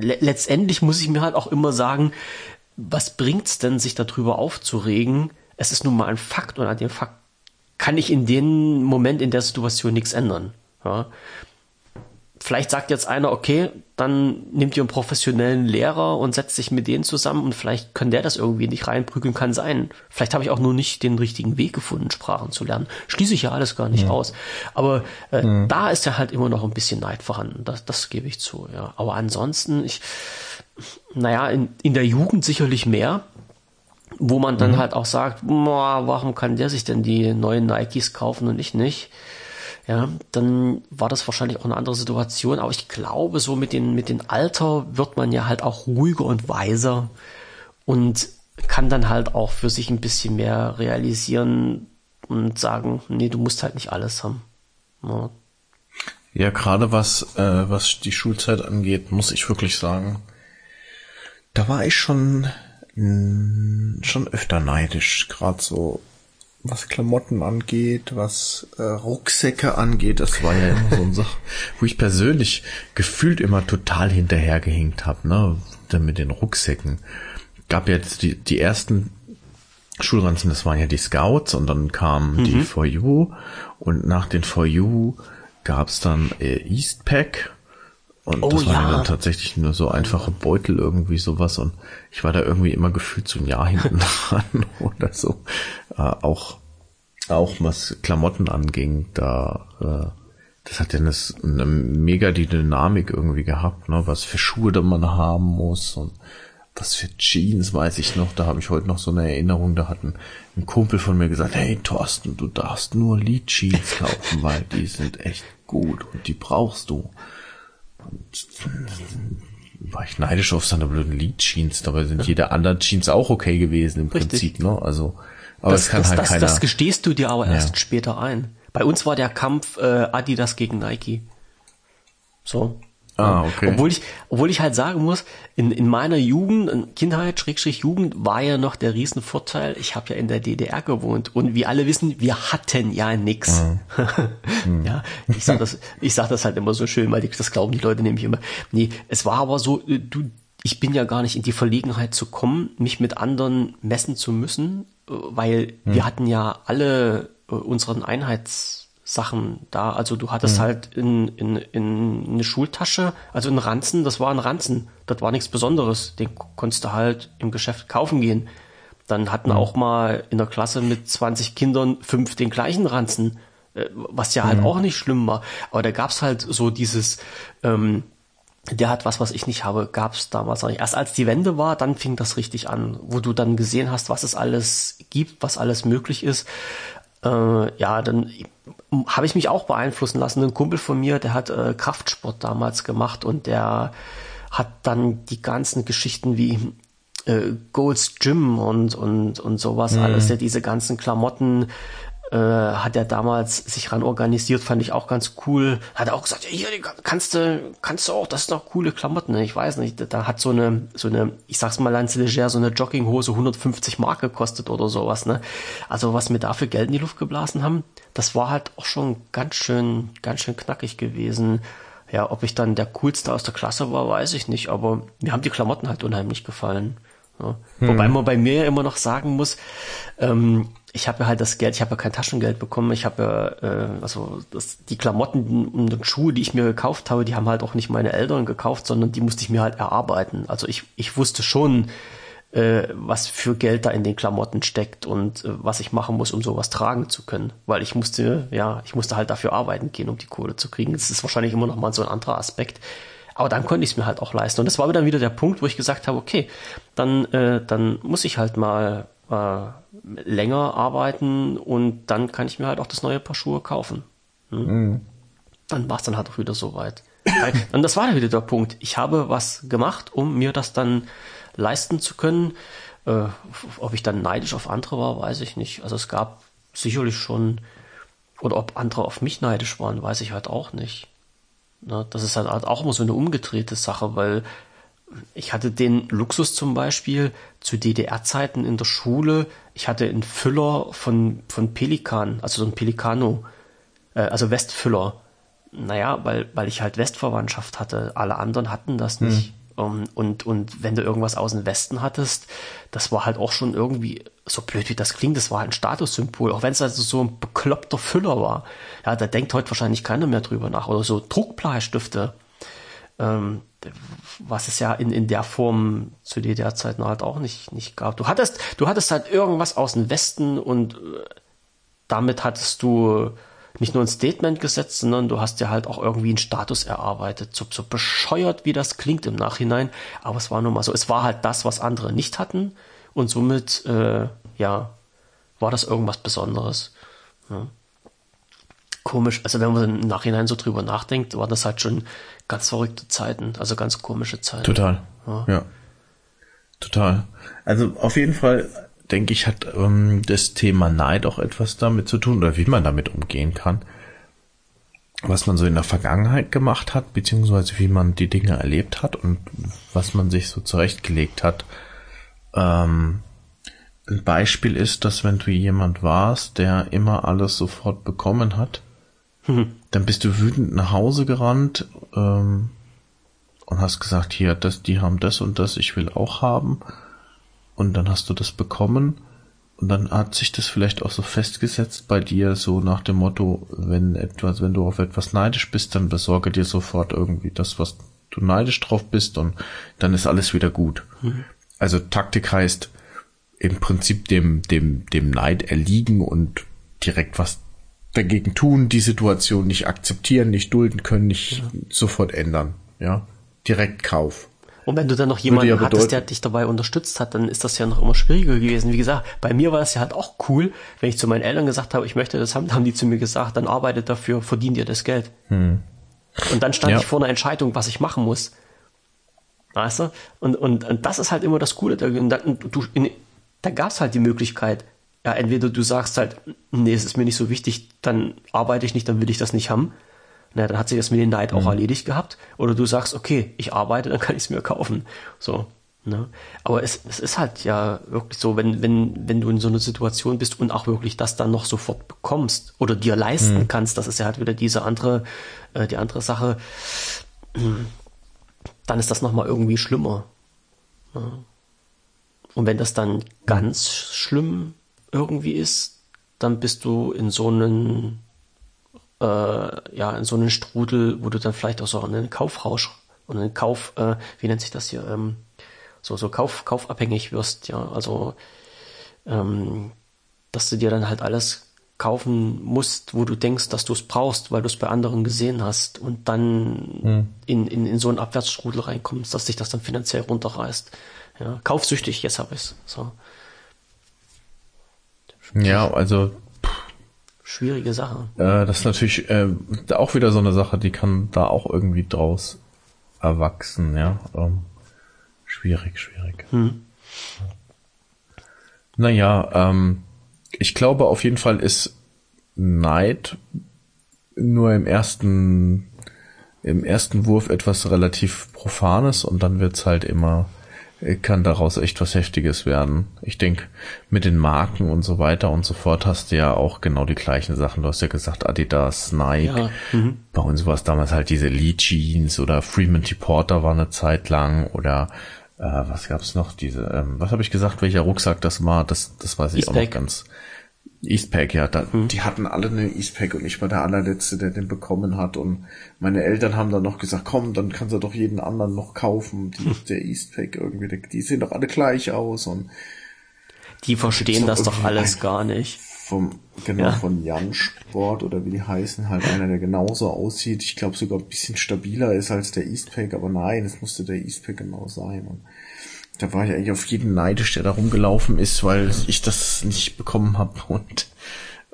le letztendlich muss ich mir halt auch immer sagen, was bringt's denn, sich darüber aufzuregen? Es ist nun mal ein Fakt und an dem Fakt kann ich in dem Moment in der Situation nichts ändern. Ja. Vielleicht sagt jetzt einer, okay, dann nimmt ihr einen professionellen Lehrer und setzt sich mit denen zusammen und vielleicht kann der das irgendwie nicht reinprügeln, kann sein. Vielleicht habe ich auch nur nicht den richtigen Weg gefunden, Sprachen zu lernen. Schließe ich ja alles gar nicht ja. aus. Aber äh, ja. da ist ja halt immer noch ein bisschen Neid vorhanden. Das, das gebe ich zu, ja. Aber ansonsten, ich, naja, in, in der Jugend sicherlich mehr, wo man dann mhm. halt auch sagt, warum kann der sich denn die neuen Nikes kaufen und ich nicht? Ja, dann war das wahrscheinlich auch eine andere Situation. Aber ich glaube, so mit den, mit dem Alter wird man ja halt auch ruhiger und weiser und kann dann halt auch für sich ein bisschen mehr realisieren und sagen, nee, du musst halt nicht alles haben. Ja, ja gerade was, äh, was die Schulzeit angeht, muss ich wirklich sagen, da war ich schon schon öfter neidisch, gerade so was Klamotten angeht, was äh, Rucksäcke angeht. Das war ja immer so ein Sach, wo ich persönlich gefühlt immer total hinterhergehinkt habe, ne, mit den Rucksäcken. Gab jetzt die, die ersten Schulranzen, das waren ja die Scouts und dann kam mhm. die For You und nach den For You gab's dann äh, Eastpack und oh, das waren ja. dann tatsächlich nur so einfache Beutel irgendwie sowas und ich war da irgendwie immer gefühlt so ein Jahr hinten dran oder so. Äh, auch, auch was Klamotten anging, da, äh, das hat ja eine, eine mega die Dynamik irgendwie gehabt, ne, was für Schuhe da man haben muss und was für Jeans weiß ich noch, da habe ich heute noch so eine Erinnerung, da hat ein, ein Kumpel von mir gesagt, hey Thorsten, du darfst nur Lead Jeans kaufen, weil die sind echt gut und die brauchst du. War ich neidisch auf seine blöden Lead-Jeans, dabei sind ja. jede anderen Jeans auch okay gewesen im Richtig. Prinzip, ne? Also, aber das, es kann das, halt das, keiner. Das gestehst du dir aber erst ja. später ein. Bei uns war der Kampf äh, Adidas gegen Nike. So. Ah, okay. Obwohl ich, obwohl ich halt sagen muss, in, in meiner Jugend, Kindheit, Schrägstrich Jugend, war ja noch der Riesenvorteil, ich habe ja in der DDR gewohnt und wie alle wissen, wir hatten ja nix. Mhm. ja, ich sag das, ich sag das halt immer so schön, weil die, das glauben die Leute nämlich immer. Nee, es war aber so, äh, du, ich bin ja gar nicht in die Verlegenheit zu kommen, mich mit anderen messen zu müssen, äh, weil mhm. wir hatten ja alle äh, unseren Einheits Sachen da. Also du hattest mhm. halt in, in, in eine Schultasche, also ein Ranzen, das war ein Ranzen. Das war nichts Besonderes. Den konntest du halt im Geschäft kaufen gehen. Dann hatten mhm. auch mal in der Klasse mit 20 Kindern fünf den gleichen Ranzen, äh, was ja halt mhm. auch nicht schlimm war. Aber da gab's halt so dieses, ähm, der hat was, was ich nicht habe, gab's damals noch nicht. Erst als die Wende war, dann fing das richtig an, wo du dann gesehen hast, was es alles gibt, was alles möglich ist. Äh, ja, dann habe ich mich auch beeinflussen lassen. Ein Kumpel von mir, der hat äh, Kraftsport damals gemacht und der hat dann die ganzen Geschichten wie äh, Gold's Gym und und und sowas mhm. alles, ja diese ganzen Klamotten äh, hat er damals sich ran organisiert, fand ich auch ganz cool. Hat er auch gesagt, ja, hier kannst du, kannst du auch, das sind doch coole Klamotten. Ich weiß nicht, da hat so eine, so eine, ich sag's mal ganz leger, so eine Jogginghose 150 Mark gekostet oder sowas, ne? Also was mir da für Geld in die Luft geblasen haben, das war halt auch schon ganz schön, ganz schön knackig gewesen. Ja, ob ich dann der coolste aus der Klasse war, weiß ich nicht, aber mir haben die Klamotten halt unheimlich gefallen. Ja. Hm. Wobei man bei mir ja immer noch sagen muss, ähm, ich habe ja halt das Geld, ich habe ja kein Taschengeld bekommen, ich habe ja, äh, also das, die Klamotten und Schuhe, die ich mir gekauft habe, die haben halt auch nicht meine Eltern gekauft, sondern die musste ich mir halt erarbeiten. Also ich, ich wusste schon, äh, was für Geld da in den Klamotten steckt und äh, was ich machen muss, um sowas tragen zu können. Weil ich musste, ja, ich musste halt dafür arbeiten gehen, um die Kohle zu kriegen. Das ist wahrscheinlich immer noch mal so ein anderer Aspekt. Aber dann konnte ich es mir halt auch leisten. Und das war dann wieder der Punkt, wo ich gesagt habe, okay, dann, äh, dann muss ich halt mal äh, länger arbeiten und dann kann ich mir halt auch das neue Paar Schuhe kaufen. Hm? Mhm. Dann war es dann halt auch wieder soweit. und das war dann wieder der Punkt. Ich habe was gemacht, um mir das dann leisten zu können. Äh, ob ich dann neidisch auf andere war, weiß ich nicht. Also es gab sicherlich schon, oder ob andere auf mich neidisch waren, weiß ich halt auch nicht. Ne? Das ist halt auch immer so eine umgedrehte Sache, weil ich hatte den Luxus zum Beispiel zu DDR-Zeiten in der Schule. Ich hatte einen Füller von, von Pelikan, also so ein Pelikano, äh, also Westfüller. Naja, weil, weil ich halt Westverwandtschaft hatte. Alle anderen hatten das hm. nicht. Hm. Um, und, und wenn du irgendwas aus dem Westen hattest, das war halt auch schon irgendwie, so blöd wie das klingt, das war halt ein Statussymbol, auch wenn es also so ein bekloppter Füller war. Ja, da denkt heute wahrscheinlich keiner mehr drüber nach. Oder so Druckbleistifte. Ähm, was es ja in, in der Form zu DDR-Zeiten halt auch nicht, nicht gab. Du hattest, du hattest halt irgendwas aus dem Westen und äh, damit hattest du nicht nur ein Statement gesetzt, sondern du hast dir halt auch irgendwie einen Status erarbeitet. So, so bescheuert, wie das klingt im Nachhinein, aber es war nun mal so. Es war halt das, was andere nicht hatten und somit, äh, ja, war das irgendwas Besonderes. Ja. Komisch, also wenn man im Nachhinein so drüber nachdenkt, war das halt schon ganz verrückte Zeiten, also ganz komische Zeiten. Total. Ja. ja. Total. Also auf jeden Fall denke ich, hat ähm, das Thema Neid auch etwas damit zu tun oder wie man damit umgehen kann. Was man so in der Vergangenheit gemacht hat, beziehungsweise wie man die Dinge erlebt hat und was man sich so zurechtgelegt hat. Ähm, ein Beispiel ist, dass wenn du jemand warst, der immer alles sofort bekommen hat, Dann bist du wütend nach Hause gerannt ähm, und hast gesagt, hier, das, die haben das und das, ich will auch haben. Und dann hast du das bekommen. Und dann hat sich das vielleicht auch so festgesetzt bei dir, so nach dem Motto, wenn etwas, wenn du auf etwas neidisch bist, dann besorge dir sofort irgendwie das, was du neidisch drauf bist und dann ist alles wieder gut. Mhm. Also Taktik heißt im Prinzip dem, dem, dem Neid erliegen und direkt was dagegen tun, die Situation nicht akzeptieren, nicht dulden können, nicht ja. sofort ändern. Ja, direkt Kauf. Und wenn du dann noch jemanden ja hattest, der dich dabei unterstützt hat, dann ist das ja noch immer schwieriger gewesen. Wie gesagt, bei mir war es ja halt auch cool, wenn ich zu meinen Eltern gesagt habe, ich möchte das haben, haben die zu mir gesagt, dann arbeitet dafür, verdient dir das Geld. Hm. Und dann stand ja. ich vor einer Entscheidung, was ich machen muss. Weißt du? Und, und, und das ist halt immer das Coole. Da, in, da gab es halt die Möglichkeit, ja, entweder du sagst halt, nee, es ist mir nicht so wichtig, dann arbeite ich nicht, dann will ich das nicht haben. Na, dann hat sich das mit den Neid auch mhm. erledigt gehabt. Oder du sagst, okay, ich arbeite, dann kann ich es mir kaufen. So. Ne? Aber es, es ist halt ja wirklich so, wenn, wenn, wenn du in so einer Situation bist und auch wirklich das dann noch sofort bekommst oder dir leisten mhm. kannst, das ist ja halt wieder diese andere, äh, die andere Sache, dann ist das nochmal irgendwie schlimmer. Ne? Und wenn das dann ganz schlimm irgendwie ist, dann bist du in so einen äh, ja, in so einen Strudel, wo du dann vielleicht auch so einen Kaufrausch und einen Kauf, äh, wie nennt sich das hier, ähm, so, so Kauf, kaufabhängig wirst, ja, also, ähm, dass du dir dann halt alles kaufen musst, wo du denkst, dass du es brauchst, weil du es bei anderen gesehen hast und dann hm. in, in, in so einen Abwärtsstrudel reinkommst, dass dich das dann finanziell runterreißt. Ja, kaufsüchtig, jetzt habe ich es. So. Ja, also schwierige Sache. Äh, das ist natürlich äh, auch wieder so eine Sache, die kann da auch irgendwie draus erwachsen, ja. Ähm, schwierig, schwierig. Hm. Naja, ähm, ich glaube auf jeden Fall ist Neid nur im ersten, im ersten Wurf etwas relativ Profanes und dann wird's halt immer kann daraus echt was Heftiges werden. Ich denke, mit den Marken und so weiter und so fort hast du ja auch genau die gleichen Sachen. Du hast ja gesagt, Adidas, Nike. Ja, mhm. Bei uns war es damals halt diese Lee Jeans oder Freeman T. Porter war eine Zeit lang oder äh, was gab's noch? Diese, ähm, was habe ich gesagt, welcher Rucksack das war? Das, das weiß ich Eastpack. auch noch ganz. Eastpack, ja, da, hm. die hatten alle eine Eastpack und ich war der allerletzte, der den bekommen hat und meine Eltern haben dann noch gesagt, komm, dann kannst du doch jeden anderen noch kaufen, die, hm. der Eastpack irgendwie, die, die sehen doch alle gleich aus und die verstehen das doch alles gar nicht. Vom, genau, ja. von Jan Sport oder wie die heißen, halt einer, der genauso aussieht, ich glaube sogar ein bisschen stabiler ist als der Eastpack, aber nein, es musste der Eastpack genau sein und da war ich eigentlich auf jeden neidisch, der da rumgelaufen ist, weil ich das nicht bekommen habe und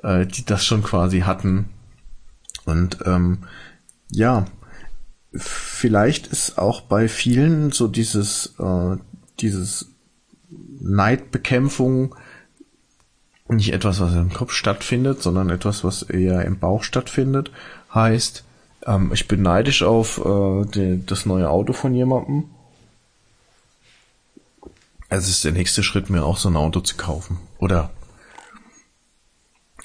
äh, die das schon quasi hatten. Und ähm, ja, vielleicht ist auch bei vielen so dieses, äh, dieses Neidbekämpfung nicht etwas, was im Kopf stattfindet, sondern etwas, was eher im Bauch stattfindet. Heißt, ähm, ich bin neidisch auf äh, die, das neue Auto von jemandem es ist der nächste Schritt, mir auch so ein Auto zu kaufen. Oder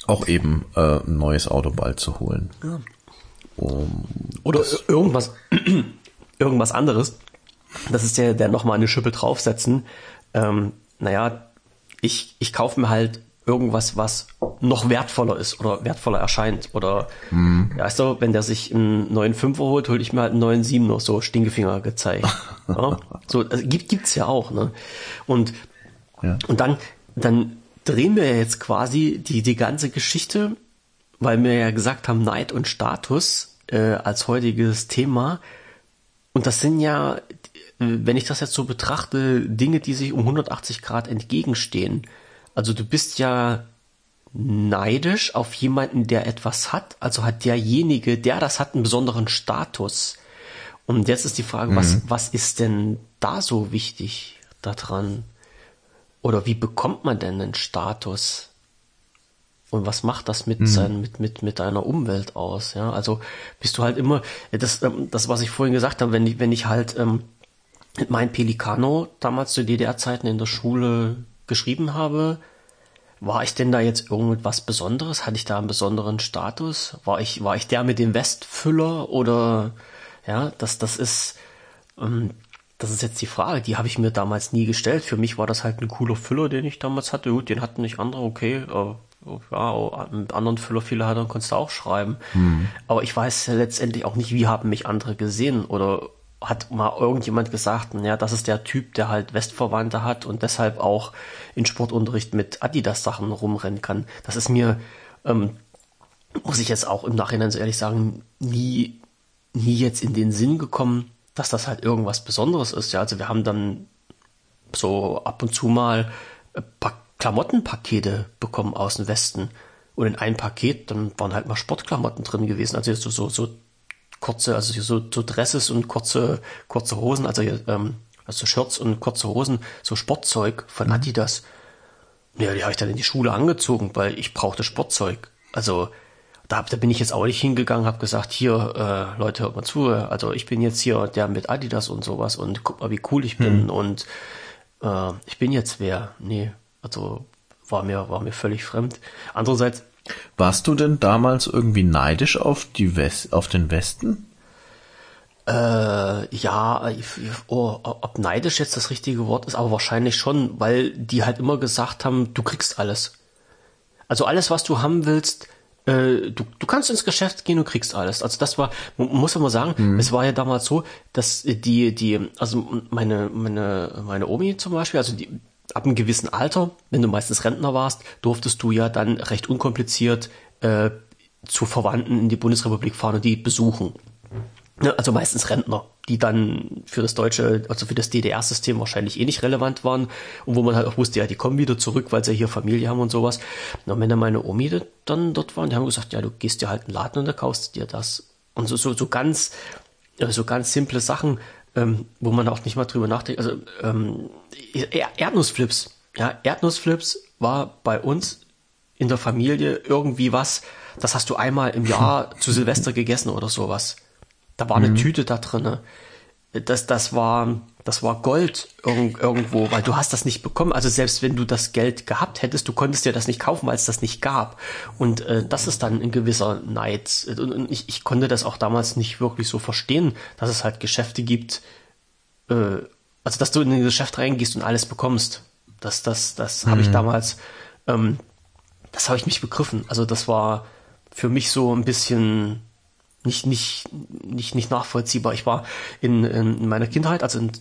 auch eben äh, ein neues Auto bald zu holen. Ja. Um, Oder irgendwas, irgendwas anderes. Das ist der, der nochmal eine Schippe draufsetzen. Ähm, naja, ich, ich kaufe mir halt irgendwas, was noch wertvoller ist oder wertvoller erscheint. Oder, mhm. ja, weißt du, wenn der sich einen neuen Fünfer holt, hole ich mir halt einen neuen Siebener, so Stinkefinger gezeigt. ja? So, also gibt, gibt's ja auch, ne? Und, ja. und dann, dann drehen wir jetzt quasi die, die ganze Geschichte, weil wir ja gesagt haben, Neid und Status äh, als heutiges Thema. Und das sind ja, wenn ich das jetzt so betrachte, Dinge, die sich um 180 Grad entgegenstehen. Also du bist ja neidisch auf jemanden, der etwas hat. Also hat derjenige, der das hat, einen besonderen Status. Und jetzt ist die Frage, mhm. was, was ist denn da so wichtig daran? Oder wie bekommt man denn einen Status? Und was macht das mit, mhm. sein, mit, mit, mit deiner Umwelt aus? Ja, also bist du halt immer, das, ähm, das was ich vorhin gesagt habe, wenn ich, wenn ich halt ähm, mit meinem Pelicano damals zu DDR-Zeiten in der Schule geschrieben habe, war ich denn da jetzt irgendwas Besonderes? Hatte ich da einen besonderen Status? War ich, war ich der mit dem Westfüller oder ja, das, das ist, ähm, das ist jetzt die Frage, die habe ich mir damals nie gestellt. Für mich war das halt ein cooler Füller, den ich damals hatte. Gut, den hatten nicht andere, okay. Äh, ja, mit anderen Füller viele hatte, konntest du auch schreiben. Mhm. Aber ich weiß ja letztendlich auch nicht, wie haben mich andere gesehen oder hat mal irgendjemand gesagt, ja, das ist der Typ, der halt Westverwandte hat und deshalb auch in Sportunterricht mit Adidas-Sachen rumrennen kann. Das ist mir, ähm, muss ich jetzt auch im Nachhinein so ehrlich sagen, nie, nie jetzt in den Sinn gekommen, dass das halt irgendwas Besonderes ist. Ja, also wir haben dann so ab und zu mal äh, Klamottenpakete bekommen aus dem Westen. Und in einem Paket, dann waren halt mal Sportklamotten drin gewesen. Also so, so, so kurze, also so, so Dresses und kurze, kurze Hosen, also, ähm, also Shirts und kurze Hosen, so Sportzeug von mhm. Adidas. Ja, die habe ich dann in die Schule angezogen, weil ich brauchte Sportzeug. Also da, da bin ich jetzt auch nicht hingegangen, habe gesagt, hier, äh, Leute, hört mal zu, also ich bin jetzt hier der mit Adidas und sowas und guck mal, wie cool ich bin hm. und äh, ich bin jetzt wer. Nee, also war mir, war mir völlig fremd. Andererseits warst du denn damals irgendwie neidisch auf die West, auf den Westen? Äh, ja, oh, ob neidisch jetzt das richtige Wort ist, aber wahrscheinlich schon, weil die halt immer gesagt haben, du kriegst alles. Also alles, was du haben willst, äh, du, du kannst ins Geschäft gehen und kriegst alles. Also das war, muss man mal sagen, mhm. es war ja damals so, dass die, die, also meine, meine, meine Omi zum Beispiel, also die, ab einem gewissen Alter, wenn du meistens Rentner warst, durftest du ja dann recht unkompliziert äh, zu Verwandten in die Bundesrepublik fahren und die besuchen. Ne, also meistens Rentner, die dann für das deutsche, also für das DDR-System wahrscheinlich eh nicht relevant waren und wo man halt auch wusste, ja, die kommen wieder zurück, weil sie hier Familie haben und sowas. Und wenn dann meine Omi dann dort waren, die haben gesagt, ja, du gehst dir halt einen Laden und da kaufst dir das. Und so, so, so ganz, so ganz simple Sachen, ähm, wo man auch nicht mal drüber nachdenkt. Also ähm, Erdnussflips, ja, Erdnussflips war bei uns in der Familie irgendwie was, das hast du einmal im Jahr zu Silvester gegessen oder sowas. Da war eine mhm. Tüte da drin. Das, das war, das war Gold irg irgendwo, weil du hast das nicht bekommen. Also selbst wenn du das Geld gehabt hättest, du konntest dir das nicht kaufen, weil es das nicht gab. Und äh, das ist dann ein gewisser Neid. Und ich, ich konnte das auch damals nicht wirklich so verstehen, dass es halt Geschäfte gibt, äh, also dass du in ein Geschäft reingehst und alles bekommst. Das, das, das mhm. habe ich damals, ähm, das habe ich nicht begriffen. Also das war für mich so ein bisschen nicht, nicht, nicht, nicht nachvollziehbar. Ich war in, in meiner Kindheit, also in,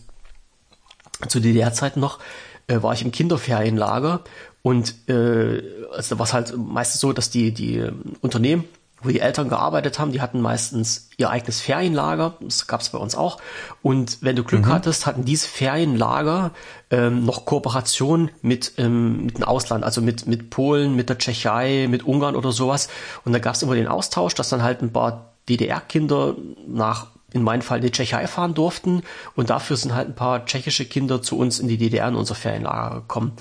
zu DDR-Zeiten noch, äh, war ich im Kinderferienlager und äh, also war es halt meistens so, dass die, die Unternehmen, wo die Eltern gearbeitet haben, die hatten meistens ihr eigenes Ferienlager, das gab es bei uns auch. Und wenn du Glück mhm. hattest, hatten diese Ferienlager ähm, noch Kooperation mit, ähm, mit dem Ausland, also mit, mit Polen, mit der Tschechei, mit Ungarn oder sowas. Und da gab es immer den Austausch, dass dann halt ein paar DDR-Kinder nach in meinem Fall die Tschechei fahren durften und dafür sind halt ein paar tschechische Kinder zu uns in die DDR in unser Ferienlager gekommen.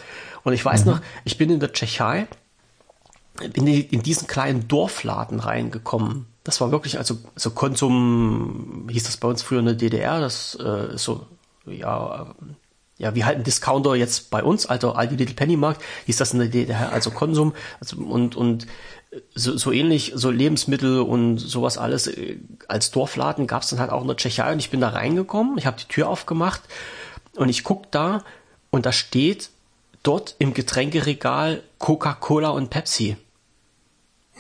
Und ich weiß mhm. noch, ich bin in der Tschechei in, die, in diesen kleinen Dorfladen reingekommen. Das war wirklich, also, so Konsum, hieß das bei uns früher in der DDR, das äh, ist so, ja, ja, wie halt ein Discounter jetzt bei uns, also Aldi Little Penny Markt, hieß das in der DDR, also Konsum, also, und, und so, so ähnlich, so Lebensmittel und sowas alles äh, als Dorfladen gab es dann halt auch in der Tschechei und ich bin da reingekommen, ich habe die Tür aufgemacht und ich guck da und da steht dort im Getränkeregal Coca-Cola und Pepsi.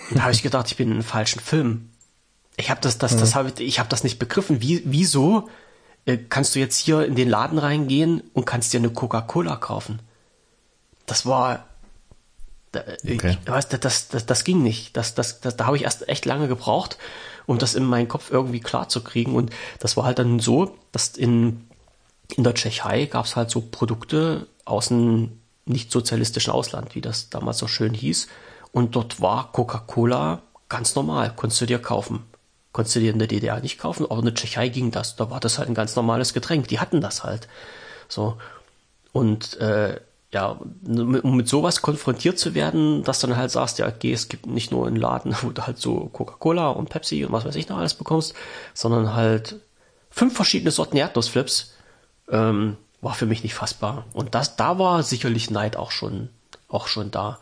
Und da habe ich gedacht, ich bin in einem falschen Film. Ich habe das, das, das habe ich, ich habe das nicht begriffen. Wie, wieso äh, kannst du jetzt hier in den Laden reingehen und kannst dir eine Coca-Cola kaufen? Das war da, okay. ich, weißt, das, das, das ging nicht. Das, das, das, da habe ich erst echt lange gebraucht, um das in meinen Kopf irgendwie klar zu kriegen. Und das war halt dann so, dass in, in der Tschechei gab es halt so Produkte aus dem nicht-sozialistischen Ausland, wie das damals so schön hieß. Und dort war Coca-Cola ganz normal, konntest du dir kaufen. Konntest du dir in der DDR nicht kaufen, aber in der Tschechei ging das. Da war das halt ein ganz normales Getränk. Die hatten das halt. So. Und äh, ja, um mit sowas konfrontiert zu werden, dass du dann halt sagst, ja, okay, es gibt nicht nur einen Laden, wo du halt so Coca-Cola und Pepsi und was weiß ich noch alles bekommst, sondern halt fünf verschiedene Sorten Erdnussflips, ähm, war für mich nicht fassbar. Und das, da war sicherlich Neid auch schon, auch schon da.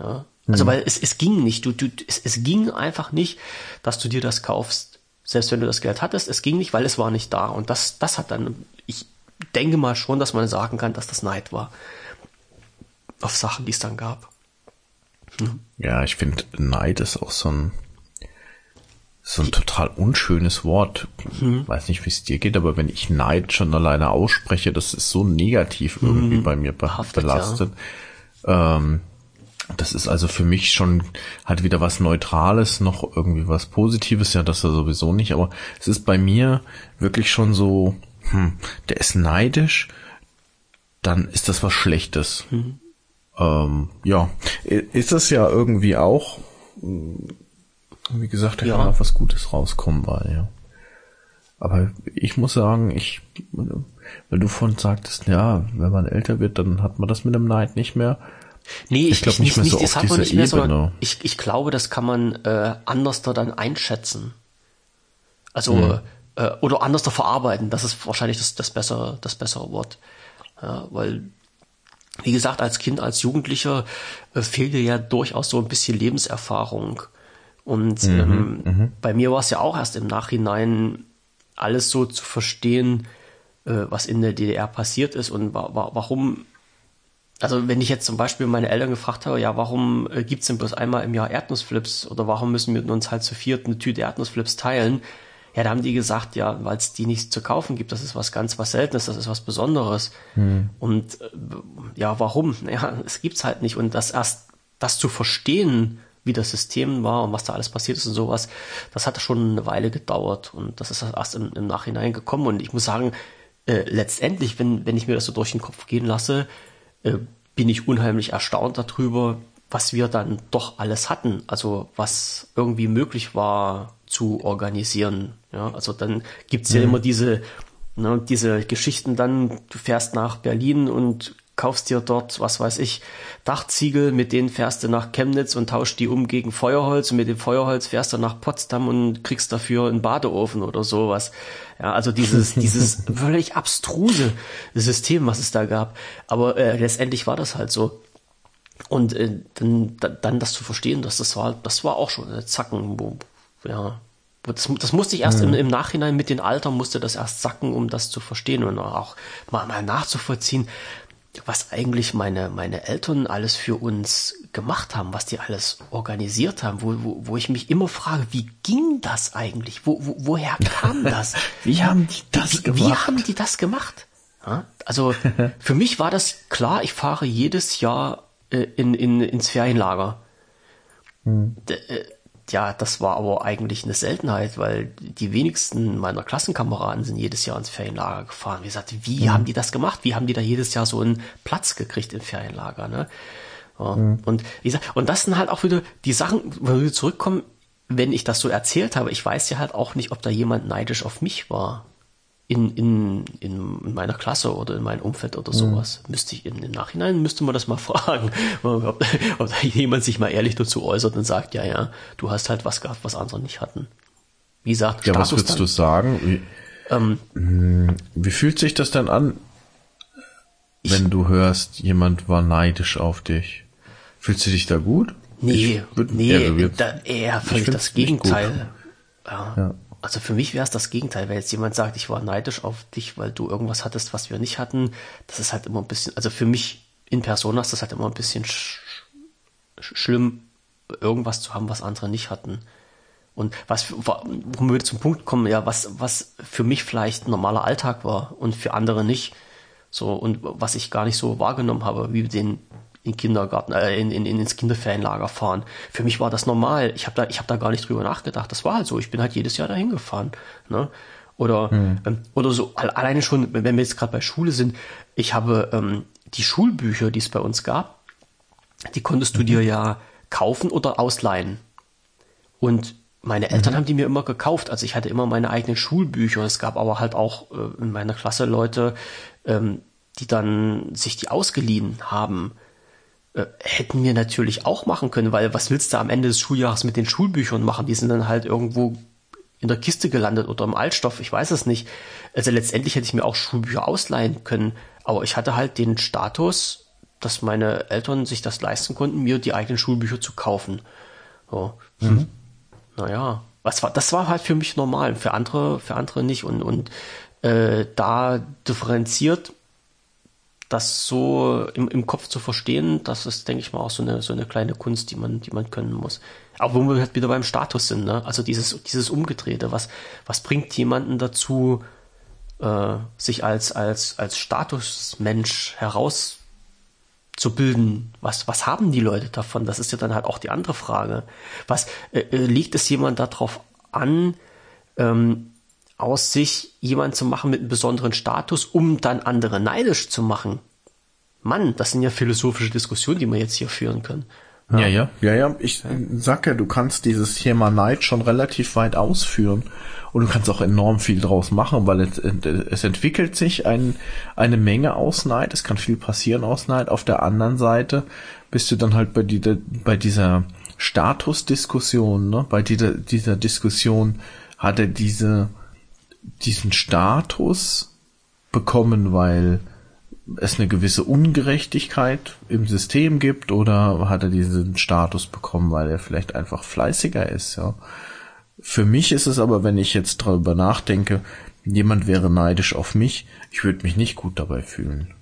Ja. Also, mhm. weil es, es ging nicht, du, du, es, es ging einfach nicht, dass du dir das kaufst, selbst wenn du das Geld hattest, es ging nicht, weil es war nicht da. Und das, das hat dann, ich denke mal schon, dass man sagen kann, dass das Neid war auf Sachen, die es dann gab. Hm. Ja, ich finde, Neid ist auch so ein, so ein total unschönes Wort. Hm. Weiß nicht, wie es dir geht, aber wenn ich Neid schon alleine ausspreche, das ist so negativ irgendwie hm. bei mir Behaftet, belastet. Ja. Ähm, das ist also für mich schon halt wieder was Neutrales, noch irgendwie was Positives, ja, das ja sowieso nicht, aber es ist bei mir wirklich schon so, hm, der ist neidisch, dann ist das was Schlechtes. Mhm. Ähm, ja, ist das ja irgendwie auch, wie gesagt, da ja. kann auch was Gutes rauskommen bei, ja. Aber ich muss sagen, ich, weil du von sagtest, ja, wenn man älter wird, dann hat man das mit dem Neid nicht mehr. Nee, ich, ich glaube nicht, nicht mehr so auf dieser nicht mehr, Ebene. Ich, ich glaube, das kann man äh, anders da dann einschätzen. Also, hm. äh, oder anders da verarbeiten. Das ist wahrscheinlich das, das, bessere, das bessere Wort. Ja, weil wie gesagt, als Kind, als Jugendlicher äh, fehlt dir ja durchaus so ein bisschen Lebenserfahrung. Und mhm, ähm, mhm. bei mir war es ja auch erst im Nachhinein alles so zu verstehen, äh, was in der DDR passiert ist und wa wa warum also wenn ich jetzt zum Beispiel meine Eltern gefragt habe, ja, warum äh, gibt's denn bloß einmal im Jahr Erdnussflips oder warum müssen wir uns halt zu viert eine Tüte Erdnussflips teilen? Ja, da haben die gesagt, ja, weil es die nicht zu kaufen gibt, das ist was ganz was Seltenes, das ist was Besonderes. Hm. Und äh, ja, warum? Ja, es gibt's halt nicht. Und das erst, das zu verstehen, wie das System war und was da alles passiert ist und sowas, das hat schon eine Weile gedauert und das ist erst im, im Nachhinein gekommen. Und ich muss sagen, äh, letztendlich, wenn, wenn ich mir das so durch den Kopf gehen lasse, äh, bin ich unheimlich erstaunt darüber, was wir dann doch alles hatten. Also was irgendwie möglich war zu organisieren. Ja, also dann gibt's ja mhm. immer diese, ne, diese Geschichten dann, du fährst nach Berlin und kaufst dir dort, was weiß ich, Dachziegel, mit denen fährst du nach Chemnitz und tauscht die um gegen Feuerholz und mit dem Feuerholz fährst du nach Potsdam und kriegst dafür einen Badeofen oder sowas. Ja, also dieses, dieses völlig abstruse System, was es da gab. Aber äh, letztendlich war das halt so. Und äh, dann, dann das zu verstehen, dass das war, das war auch schon ein Zacken, wo, ja, das, das musste ich erst mhm. im, im, Nachhinein mit den Alter musste das erst sacken, um das zu verstehen und auch mal, mal nachzuvollziehen, was eigentlich meine, meine Eltern alles für uns gemacht haben, was die alles organisiert haben, wo, wo, wo ich mich immer frage, wie ging das eigentlich? Wo, wo, woher kam das? wie haben die das wie, gemacht? Wie haben die das gemacht? Ja, also für mich war das klar, ich fahre jedes Jahr äh, in, in, ins Ferienlager. Hm. D äh, ja, das war aber eigentlich eine Seltenheit, weil die wenigsten meiner Klassenkameraden sind jedes Jahr ins Ferienlager gefahren. Wie gesagt, wie mhm. haben die das gemacht? Wie haben die da jedes Jahr so einen Platz gekriegt im Ferienlager? Ne? Ja, mhm. Und wie gesagt, und das sind halt auch wieder die Sachen, wenn wir zurückkommen, wenn ich das so erzählt habe, ich weiß ja halt auch nicht, ob da jemand neidisch auf mich war in, in, in meiner Klasse oder in meinem Umfeld oder mhm. sowas. Mhm. Müsste ich im, im Nachhinein müsste man das mal fragen, ob, ob jemand sich mal ehrlich dazu äußert und sagt, ja, ja, du hast halt was gehabt, was andere nicht hatten. Wie gesagt, ja, Status was würdest dann, du sagen? Wie, ähm, hm, wie fühlt sich das denn an, wenn ich, du hörst, jemand war neidisch auf dich? Fühlst du dich da gut? Nee, ich, nee, eher, da, eher völlig das Gegenteil. Ja. ja. Also für mich wäre es das Gegenteil, wenn jetzt jemand sagt, ich war neidisch auf dich, weil du irgendwas hattest, was wir nicht hatten. Das ist halt immer ein bisschen, also für mich in Persona ist das halt immer ein bisschen sch schlimm, irgendwas zu haben, was andere nicht hatten. Und was, wo wir zum Punkt kommen, ja, was, was für mich vielleicht normaler Alltag war und für andere nicht. So, und was ich gar nicht so wahrgenommen habe, wie den in Kindergarten, äh, in, in, ins Kinderferienlager fahren. Für mich war das normal. Ich habe da, ich habe da gar nicht drüber nachgedacht. Das war halt so. Ich bin halt jedes Jahr dahin gefahren. Ne? Oder, hm. ähm, oder so, alleine schon, wenn wir jetzt gerade bei Schule sind, ich habe ähm, die Schulbücher, die es bei uns gab, die konntest du mhm. dir ja kaufen oder ausleihen. Und meine Eltern mhm. haben die mir immer gekauft. Also ich hatte immer meine eigenen Schulbücher. Es gab aber halt auch äh, in meiner Klasse Leute, ähm, die dann sich die ausgeliehen haben. Äh, hätten wir natürlich auch machen können, weil was willst du am Ende des Schuljahres mit den Schulbüchern machen? Die sind dann halt irgendwo in der Kiste gelandet oder im Altstoff, ich weiß es nicht. Also letztendlich hätte ich mir auch Schulbücher ausleihen können, aber ich hatte halt den Status, dass meine Eltern sich das leisten konnten, mir die eigenen Schulbücher zu kaufen. So. Mhm. Naja, was war, das war halt für mich normal, für andere, für andere nicht. Und, und äh, da differenziert das so im, im Kopf zu verstehen, das ist, denke ich mal, auch so eine, so eine kleine Kunst, die man, die man können muss. Aber wo wir halt wieder beim Status sind, ne? Also dieses, dieses Umgedrehte, was, was bringt jemanden dazu, äh, sich als, als, als Statusmensch herauszubilden? Was, was haben die Leute davon? Das ist ja dann halt auch die andere Frage. Was, äh, äh liegt es jemand darauf an, ähm, aus sich jemand zu machen mit einem besonderen Status, um dann andere neidisch zu machen. Mann, das sind ja philosophische Diskussionen, die wir jetzt hier führen können. Ja, ja, ja, ja. Ich sag ja, du kannst dieses Thema Neid schon relativ weit ausführen und du kannst auch enorm viel draus machen, weil es, es entwickelt sich ein, eine Menge aus Neid. Es kann viel passieren aus Neid. Auf der anderen Seite bist du dann halt bei, die, bei dieser Statusdiskussion, ne? bei dieser, dieser Diskussion hat er diese diesen Status bekommen, weil es eine gewisse Ungerechtigkeit im System gibt oder hat er diesen Status bekommen, weil er vielleicht einfach fleißiger ist, ja. Für mich ist es aber, wenn ich jetzt darüber nachdenke, jemand wäre neidisch auf mich, ich würde mich nicht gut dabei fühlen.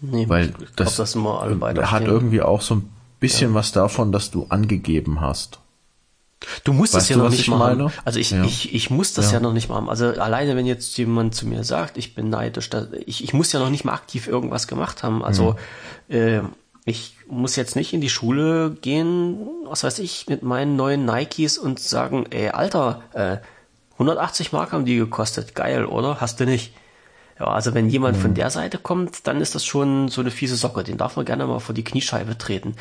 Nee, weil das, glaub, das immer alle beide hat irgendwie auch so ein bisschen ja. was davon, dass du angegeben hast. Du musst weißt es ja noch nicht mal meine? Also ich, ja. ich, ich muss das ja. ja. noch nicht mal haben. Also alleine, wenn jetzt jemand zu mir sagt, ich bin neidisch, ich, ich muss ja noch nicht mal aktiv irgendwas gemacht haben. Also mhm. äh, ich muss jetzt nicht in die Schule gehen, was weiß ich, mit meinen neuen Nikes und sagen, ey, Alter, äh, 180 Mark haben die gekostet, geil, oder? Hast du nicht? Ja, also wenn jemand mhm. von der Seite kommt, dann ist das schon so eine fiese Socke. Den darf man gerne mal vor die Kniescheibe treten.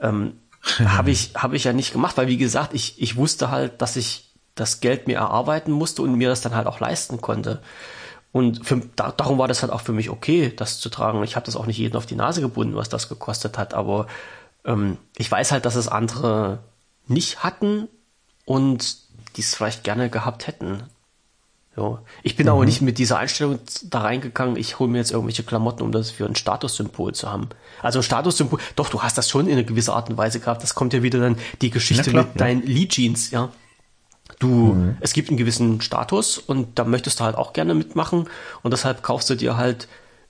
Ähm, habe ich, habe ich ja nicht gemacht, weil wie gesagt, ich, ich wusste halt, dass ich das Geld mir erarbeiten musste und mir das dann halt auch leisten konnte. Und für, da, darum war das halt auch für mich okay, das zu tragen. Ich habe das auch nicht jedem auf die Nase gebunden, was das gekostet hat, aber ähm, ich weiß halt, dass es andere nicht hatten und die es vielleicht gerne gehabt hätten. Ja. Ich bin mhm. aber nicht mit dieser Einstellung da reingegangen, ich hole mir jetzt irgendwelche Klamotten, um das für ein Statussymbol zu haben. Also ein Statussymbol, doch, du hast das schon in einer gewisser Art und Weise gehabt. Das kommt ja wieder dann die Geschichte klar, mit ja. deinen Lee Jeans, ja. Du, mhm. es gibt einen gewissen Status und da möchtest du halt auch gerne mitmachen und deshalb kaufst du dir halt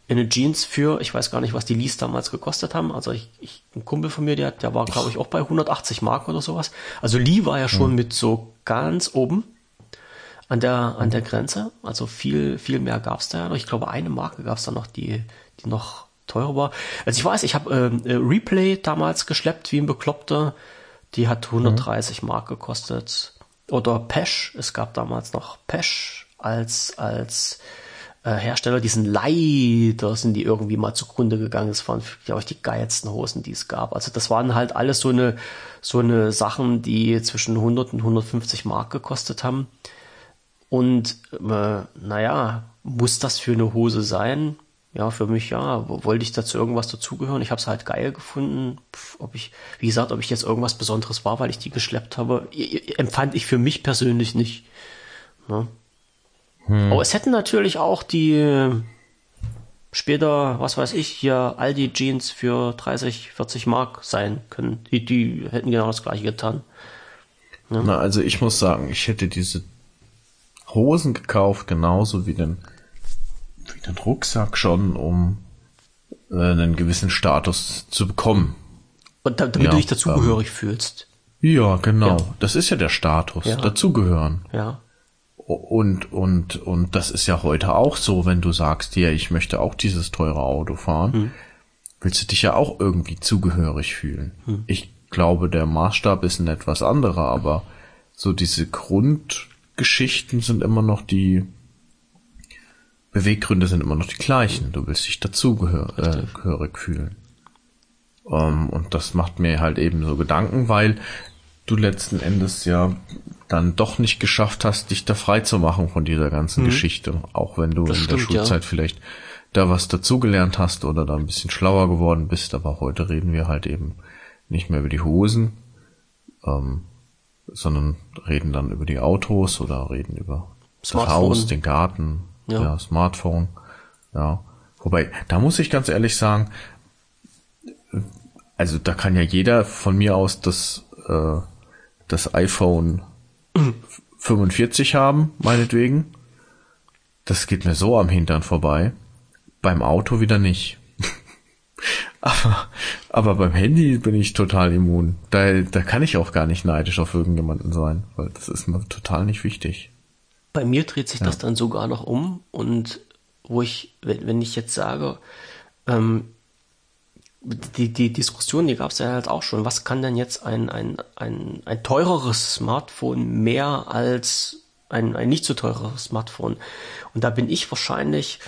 eine Jeans für, ich weiß gar nicht, was die Lees damals gekostet haben. Also ich, ich ein Kumpel von mir, der, der war, glaube ich, auch bei 180 Mark oder sowas. Also Lee war ja schon mhm. mit so ganz oben an der, an der Grenze. Also viel, viel mehr gab es da ja noch. Ich glaube, eine Marke gab es da noch, die, die noch teurer war. Also ich weiß, ich habe ähm, äh, Replay damals geschleppt wie ein Bekloppter. Die hat 130 mhm. Mark gekostet. Oder Pesh, es gab damals noch Pesh als, als äh, Hersteller, diesen leider sind die irgendwie mal zugrunde gegangen. Das waren, glaube ich, die geilsten Hosen, die es gab. Also das waren halt alles so eine, so eine Sachen, die zwischen 100 und 150 Mark gekostet haben. Und äh, naja, muss das für eine Hose sein? Ja, für mich ja. Wollte ich dazu irgendwas dazugehören? Ich habe es halt geil gefunden. Pff, ob ich, wie gesagt, ob ich jetzt irgendwas Besonderes war, weil ich die geschleppt habe, empfand ich für mich persönlich nicht. Ne? Hm. Aber es hätten natürlich auch die später, was weiß ich, hier Aldi Jeans für 30, 40 Mark sein können. Die, die hätten genau das gleiche getan. Ne? Na, also ich muss sagen, ich hätte diese Hosen gekauft, genauso wie den, wie den Rucksack schon, um äh, einen gewissen Status zu bekommen. Und da, damit ja, du dich dazugehörig ähm, fühlst. Ja, genau. Ja. Das ist ja der Status, ja. dazugehören. Ja. Und, und, und das ist ja heute auch so, wenn du sagst, ja, ich möchte auch dieses teure Auto fahren, hm. willst du dich ja auch irgendwie zugehörig fühlen. Hm. Ich glaube, der Maßstab ist ein etwas anderer, aber so diese Grund, Geschichten sind immer noch die Beweggründe sind immer noch die gleichen. Du willst dich dazugehörig äh, fühlen. Um, ähm, und das macht mir halt eben so Gedanken, weil du letzten Endes ja dann doch nicht geschafft hast, dich da frei zu machen von dieser ganzen mhm. Geschichte. Auch wenn du das in stimmt, der Schulzeit ja. vielleicht da was dazugelernt hast oder da ein bisschen schlauer geworden bist. Aber heute reden wir halt eben nicht mehr über die Hosen. Ähm, sondern reden dann über die Autos oder reden über Smartphone. das Haus, den Garten, ja. ja, Smartphone, ja. Wobei, da muss ich ganz ehrlich sagen, also da kann ja jeder von mir aus das, äh, das iPhone 45 haben, meinetwegen. Das geht mir so am Hintern vorbei. Beim Auto wieder nicht. Aber, aber beim Handy bin ich total immun. Da, da kann ich auch gar nicht neidisch auf irgendjemanden sein, weil das ist mir total nicht wichtig. Bei mir dreht sich ja. das dann sogar noch um und wo ich, wenn, wenn ich jetzt sage, ähm, die, die Diskussion, die gab es ja halt auch schon. Was kann denn jetzt ein, ein, ein, ein teureres Smartphone mehr als ein, ein nicht so teures Smartphone? Und da bin ich wahrscheinlich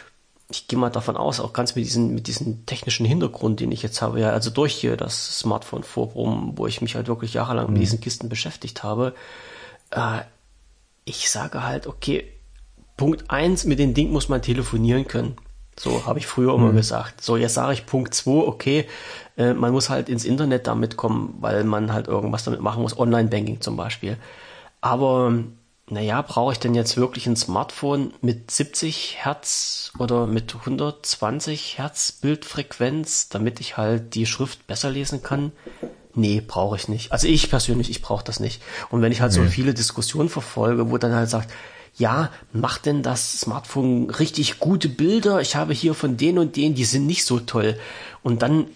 ich gehe mal davon aus, auch ganz mit diesem mit diesem technischen Hintergrund, den ich jetzt habe, ja, also durch hier das Smartphone Forum, wo ich mich halt wirklich jahrelang mhm. mit diesen Kisten beschäftigt habe, äh, ich sage halt, okay, Punkt eins mit dem Ding muss man telefonieren können. So habe ich früher mhm. immer gesagt. So, jetzt sage ich Punkt zwei, okay, äh, man muss halt ins Internet damit kommen, weil man halt irgendwas damit machen muss, Online-Banking zum Beispiel. Aber naja, brauche ich denn jetzt wirklich ein Smartphone mit 70 Hertz oder mit 120 Hertz Bildfrequenz, damit ich halt die Schrift besser lesen kann? Nee, brauche ich nicht. Also ich persönlich, ich brauche das nicht. Und wenn ich halt nee. so viele Diskussionen verfolge, wo dann halt sagt, ja, macht denn das Smartphone richtig gute Bilder? Ich habe hier von denen und denen, die sind nicht so toll. Und dann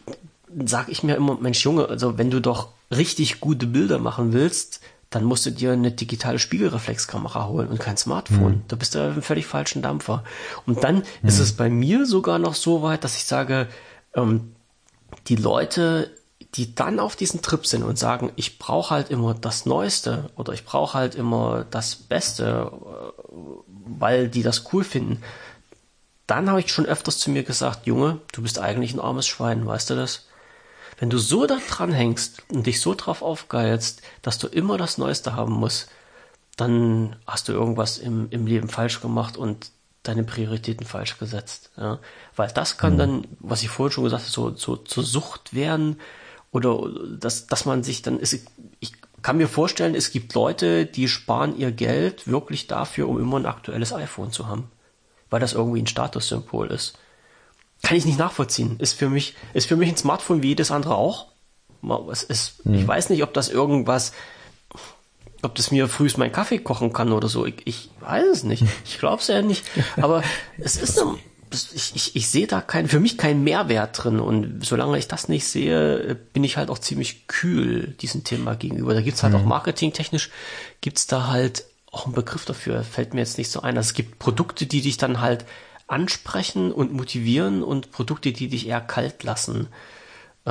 sage ich mir immer, Mensch Junge, also wenn du doch richtig gute Bilder machen willst, dann musst du dir eine digitale Spiegelreflexkamera holen und kein Smartphone. Mhm. Da bist du im völlig falschen Dampfer. Und dann mhm. ist es bei mir sogar noch so weit, dass ich sage, ähm, die Leute, die dann auf diesen Trip sind und sagen, ich brauche halt immer das Neueste oder ich brauche halt immer das Beste, äh, weil die das cool finden, dann habe ich schon öfters zu mir gesagt, Junge, du bist eigentlich ein armes Schwein, weißt du das? Wenn du so da dran hängst und dich so drauf aufgeilst, dass du immer das Neueste haben musst, dann hast du irgendwas im, im Leben falsch gemacht und deine Prioritäten falsch gesetzt. Ja? Weil das kann mhm. dann, was ich vorhin schon gesagt habe, so, so zur Sucht werden oder dass, dass man sich dann, ist, ich kann mir vorstellen, es gibt Leute, die sparen ihr Geld wirklich dafür, um immer ein aktuelles iPhone zu haben. Weil das irgendwie ein Statussymbol ist. Kann ich nicht nachvollziehen. Ist für mich, ist für mich ein Smartphone wie jedes andere auch. Es ist, mhm. Ich weiß nicht, ob das irgendwas, ob das mir frühst meinen Kaffee kochen kann oder so. Ich, ich weiß es nicht. Ich glaube es ja nicht. Aber es ist eine, ich, ich, ich sehe da kein, für mich keinen Mehrwert drin. Und solange ich das nicht sehe, bin ich halt auch ziemlich kühl diesem Thema gegenüber. Da gibt's halt mhm. auch marketingtechnisch, gibt's da halt auch einen Begriff dafür. Fällt mir jetzt nicht so ein. Also es gibt Produkte, die dich dann halt ansprechen und motivieren und Produkte, die dich eher kalt lassen. Äh,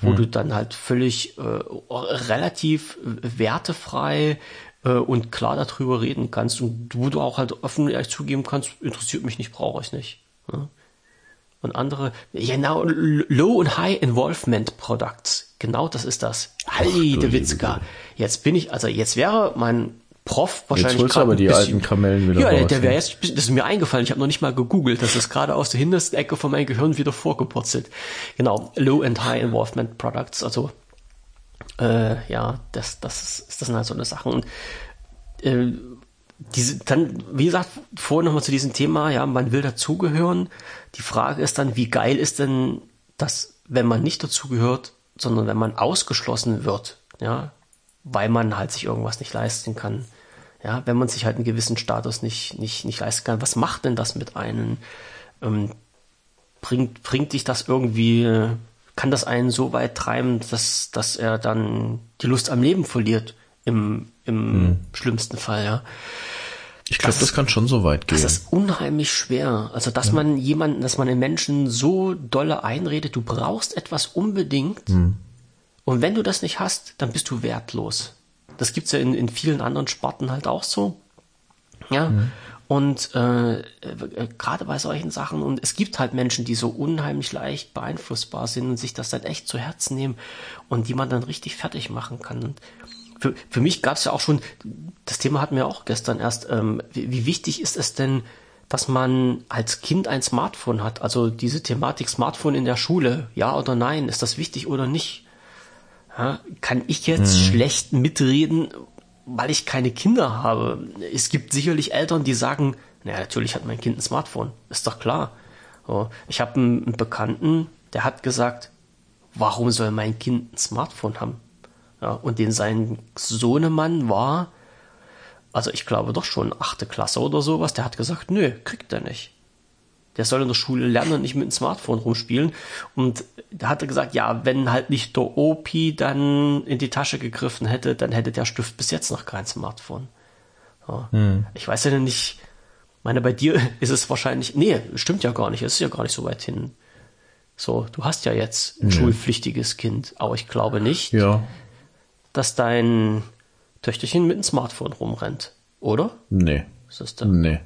wo mhm. du dann halt völlig äh, relativ wertefrei äh, und klar darüber reden kannst und wo du auch halt offen ehrlich zugeben kannst, interessiert mich nicht, brauche ich nicht. Ja? Und andere, genau, Low und High Involvement Products. Genau das ist das. Heide Witzka. Jetzt bin ich, also jetzt wäre mein Prof wahrscheinlich jetzt aber die bisschen, alten Kamellen wieder Ja, raus, der wäre jetzt, das ist mir eingefallen, ich habe noch nicht mal gegoogelt, das ist gerade aus der hintersten Ecke von meinem Gehirn wieder vorgepurzelt. Genau, Low and High Involvement Products, also äh, ja, das, das, ist, das sind halt so eine Sachen. Und äh, diese, dann, wie gesagt, vorhin nochmal zu diesem Thema, ja, man will dazugehören. Die Frage ist dann, wie geil ist denn das, wenn man nicht dazugehört, sondern wenn man ausgeschlossen wird, ja, weil man halt sich irgendwas nicht leisten kann. Ja, wenn man sich halt einen gewissen Status nicht, nicht, nicht leisten kann, was macht denn das mit einem? Ähm, bringt, bringt dich das irgendwie, kann das einen so weit treiben, dass, dass er dann die Lust am Leben verliert? Im, im hm. schlimmsten Fall, ja. Ich glaube, das, das, kann schon so weit gehen. Das ist unheimlich schwer. Also, dass ja. man jemanden, dass man den Menschen so dolle einredet, du brauchst etwas unbedingt. Hm. Und wenn du das nicht hast, dann bist du wertlos. Das gibt's ja in, in vielen anderen Sparten halt auch so. Ja. Hm. Und äh, äh, gerade bei solchen Sachen, und es gibt halt Menschen, die so unheimlich leicht beeinflussbar sind und sich das dann echt zu Herzen nehmen und die man dann richtig fertig machen kann. Und für, für mich gab es ja auch schon, das Thema hatten wir auch gestern erst, ähm, wie, wie wichtig ist es denn, dass man als Kind ein Smartphone hat? Also diese Thematik Smartphone in der Schule, ja oder nein, ist das wichtig oder nicht? Kann ich jetzt mhm. schlecht mitreden, weil ich keine Kinder habe? Es gibt sicherlich Eltern, die sagen, naja, natürlich hat mein Kind ein Smartphone, ist doch klar. Ich habe einen, einen Bekannten, der hat gesagt, warum soll mein Kind ein Smartphone haben? Ja, und den sein Sohnemann war, also ich glaube doch schon achte Klasse oder sowas, der hat gesagt, nö, kriegt er nicht. Der soll in der Schule lernen und nicht mit dem Smartphone rumspielen. Und da hat er gesagt, ja, wenn halt nicht der Opi dann in die Tasche gegriffen hätte, dann hätte der Stift bis jetzt noch kein Smartphone. Ja. Hm. Ich weiß ja nicht, meine, bei dir ist es wahrscheinlich, nee, stimmt ja gar nicht, es ist ja gar nicht so weit hin. So, du hast ja jetzt ein nee. schulpflichtiges Kind, aber ich glaube nicht, ja dass dein Töchterchen mit dem Smartphone rumrennt, oder? Nee. Was ist das? Nee.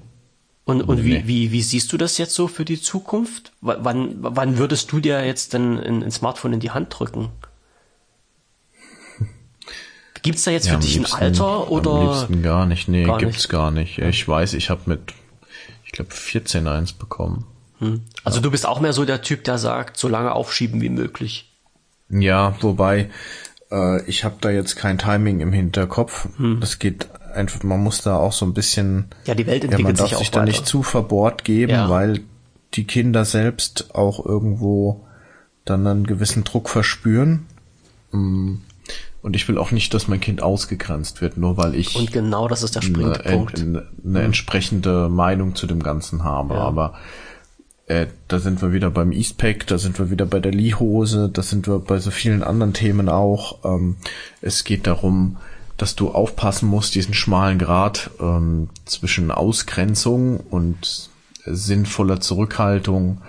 Und, und nee. wie, wie, wie siehst du das jetzt so für die Zukunft? W wann, wann würdest du dir jetzt denn ein, ein Smartphone in die Hand drücken? Gibt's da jetzt ja, für dich liebsten, ein Alter oder? Am liebsten gar nicht. Nee, gar gibt's nicht. gar nicht. Ich weiß, ich habe mit, ich glaube, 14 eins bekommen. Hm. Also ja. du bist auch mehr so der Typ, der sagt, so lange aufschieben wie möglich. Ja, wobei äh, ich habe da jetzt kein Timing im Hinterkopf. Hm. Das geht einfach, man muss da auch so ein bisschen. Ja, die Welt entwickelt ja, sich auch sich da nicht zu verbohrt geben, ja. weil die Kinder selbst auch irgendwo dann einen gewissen Druck verspüren. Mm. Und ich will auch nicht, dass mein Kind ausgegrenzt wird, nur weil ich. Und genau das ist der Springpunkt. Eine, eine, eine entsprechende Meinung zu dem Ganzen habe. Ja. Aber äh, da sind wir wieder beim Eastpack, da sind wir wieder bei der Lee-Hose, da sind wir bei so vielen anderen Themen auch. Ähm, es geht darum, dass du aufpassen musst, diesen schmalen Grad ähm, zwischen Ausgrenzung und sinnvoller Zurückhaltung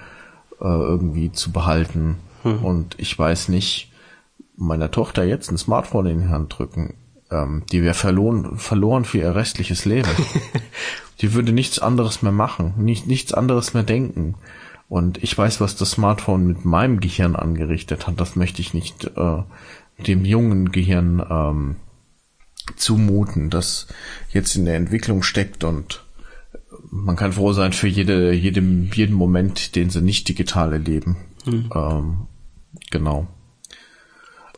äh, irgendwie zu behalten. Hm. Und ich weiß nicht, meiner Tochter jetzt ein Smartphone in die Hand drücken, ähm, die wäre verloren, verloren für ihr restliches Leben. die würde nichts anderes mehr machen, nicht, nichts anderes mehr denken. Und ich weiß, was das Smartphone mit meinem Gehirn angerichtet hat. Das möchte ich nicht äh, dem jungen Gehirn ähm, zumuten, das jetzt in der Entwicklung steckt und man kann froh sein für jede, jedem, jeden Moment, den sie nicht digital erleben. Mhm. Ähm, genau.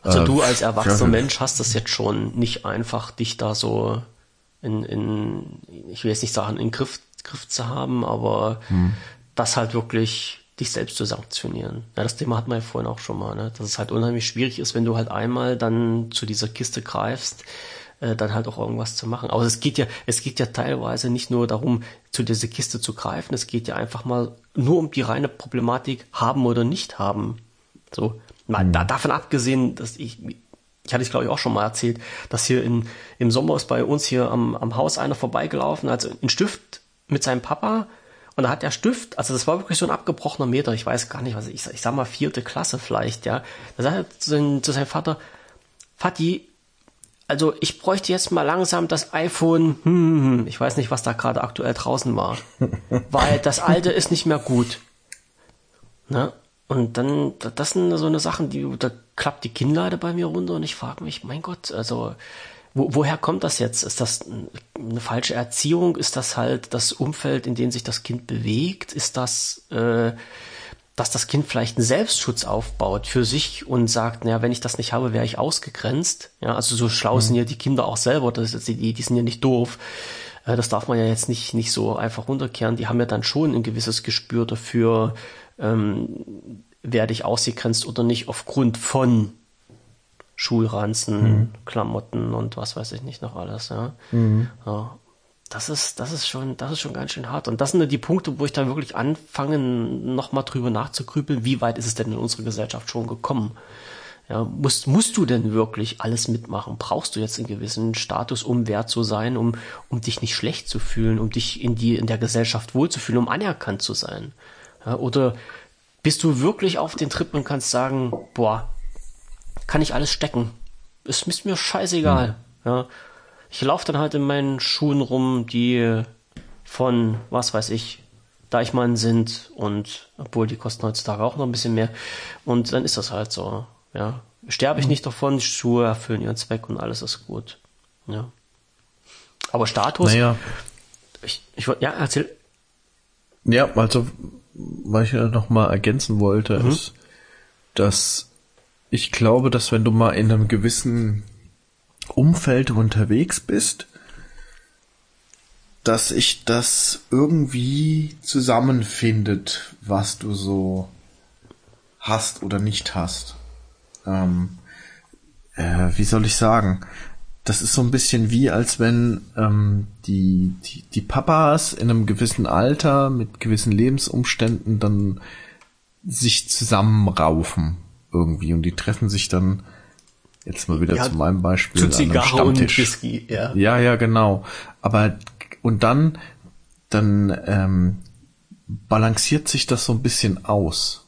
Also äh, du als erwachsener Mensch hast das jetzt schon nicht einfach, dich da so in, in ich will jetzt nicht sagen, in Griff, Griff zu haben, aber hm. das halt wirklich dich selbst zu sanktionieren. Ja, das Thema hatten wir ja vorhin auch schon mal, ne? dass es halt unheimlich schwierig ist, wenn du halt einmal dann zu dieser Kiste greifst, äh, dann halt auch irgendwas zu machen. Aber es geht ja, es geht ja teilweise nicht nur darum, zu dieser Kiste zu greifen, es geht ja einfach mal nur um die reine Problematik haben oder nicht haben. So, Mal mhm. da, davon abgesehen, dass ich, ich hatte es glaube ich auch schon mal erzählt, dass hier in, im Sommer ist bei uns hier am, am Haus einer vorbeigelaufen, also ein Stift mit seinem Papa und da hat der Stift, also das war wirklich so ein abgebrochener Meter, ich weiß gar nicht, was ich, ich sag mal vierte Klasse vielleicht, ja. Da sagt er zu, seinem, zu seinem Vater, Vati, also ich bräuchte jetzt mal langsam das iPhone, hm, hm, hm ich weiß nicht, was da gerade aktuell draußen war, weil das alte ist nicht mehr gut. Ne? Und dann, das sind so eine Sachen, die, da klappt die Kinnlade bei mir runter und ich frage mich, mein Gott, also, wo, woher kommt das jetzt? Ist das eine falsche Erziehung? Ist das halt das Umfeld, in dem sich das Kind bewegt? Ist das, äh, dass das Kind vielleicht einen Selbstschutz aufbaut für sich und sagt, naja, wenn ich das nicht habe, wäre ich ausgegrenzt. Ja, also so schlau mhm. sind ja die Kinder auch selber, das ist, die, die sind ja nicht doof. Äh, das darf man ja jetzt nicht, nicht so einfach runterkehren. Die haben ja dann schon ein gewisses Gespür dafür, ähm, werde ich ausgegrenzt oder nicht aufgrund von Schulranzen, mhm. Klamotten und was weiß ich nicht noch alles. Ja. Mhm. ja. Das ist, das ist schon, das ist schon ganz schön hart. Und das sind die Punkte, wo ich dann wirklich anfange, nochmal drüber nachzugrübeln, wie weit ist es denn in unserer Gesellschaft schon gekommen? Ja, musst, musst du denn wirklich alles mitmachen? Brauchst du jetzt einen gewissen Status, um wert zu sein, um, um dich nicht schlecht zu fühlen, um dich in die, in der Gesellschaft wohlzufühlen, um anerkannt zu sein? Ja, oder bist du wirklich auf den Trip und kannst sagen, boah, kann ich alles stecken. Es ist mir scheißegal. Mhm. Ja. Ich laufe dann halt in meinen Schuhen rum, die von, was weiß ich, Deichmann sind und obwohl die kosten heutzutage auch noch ein bisschen mehr. Und dann ist das halt so. Ja. Sterbe ich mhm. nicht davon, die Schuhe erfüllen ihren Zweck und alles ist gut. Ja. Aber Status. Naja. Ich, ich ja, erzähl. Ja, also was ich noch mal ergänzen wollte, mhm. ist, dass ich glaube, dass wenn du mal in einem gewissen Umfeld unterwegs bist, dass ich das irgendwie zusammenfindet, was du so hast oder nicht hast. Ähm, äh, wie soll ich sagen? das ist so ein bisschen wie, als wenn ähm, die, die, die Papas in einem gewissen Alter mit gewissen Lebensumständen dann sich zusammenraufen irgendwie und die treffen sich dann jetzt mal wieder ja, zu meinem Beispiel zu Zigarre und Whisky, ja. Ja, ja, genau. Aber und dann dann ähm, balanciert sich das so ein bisschen aus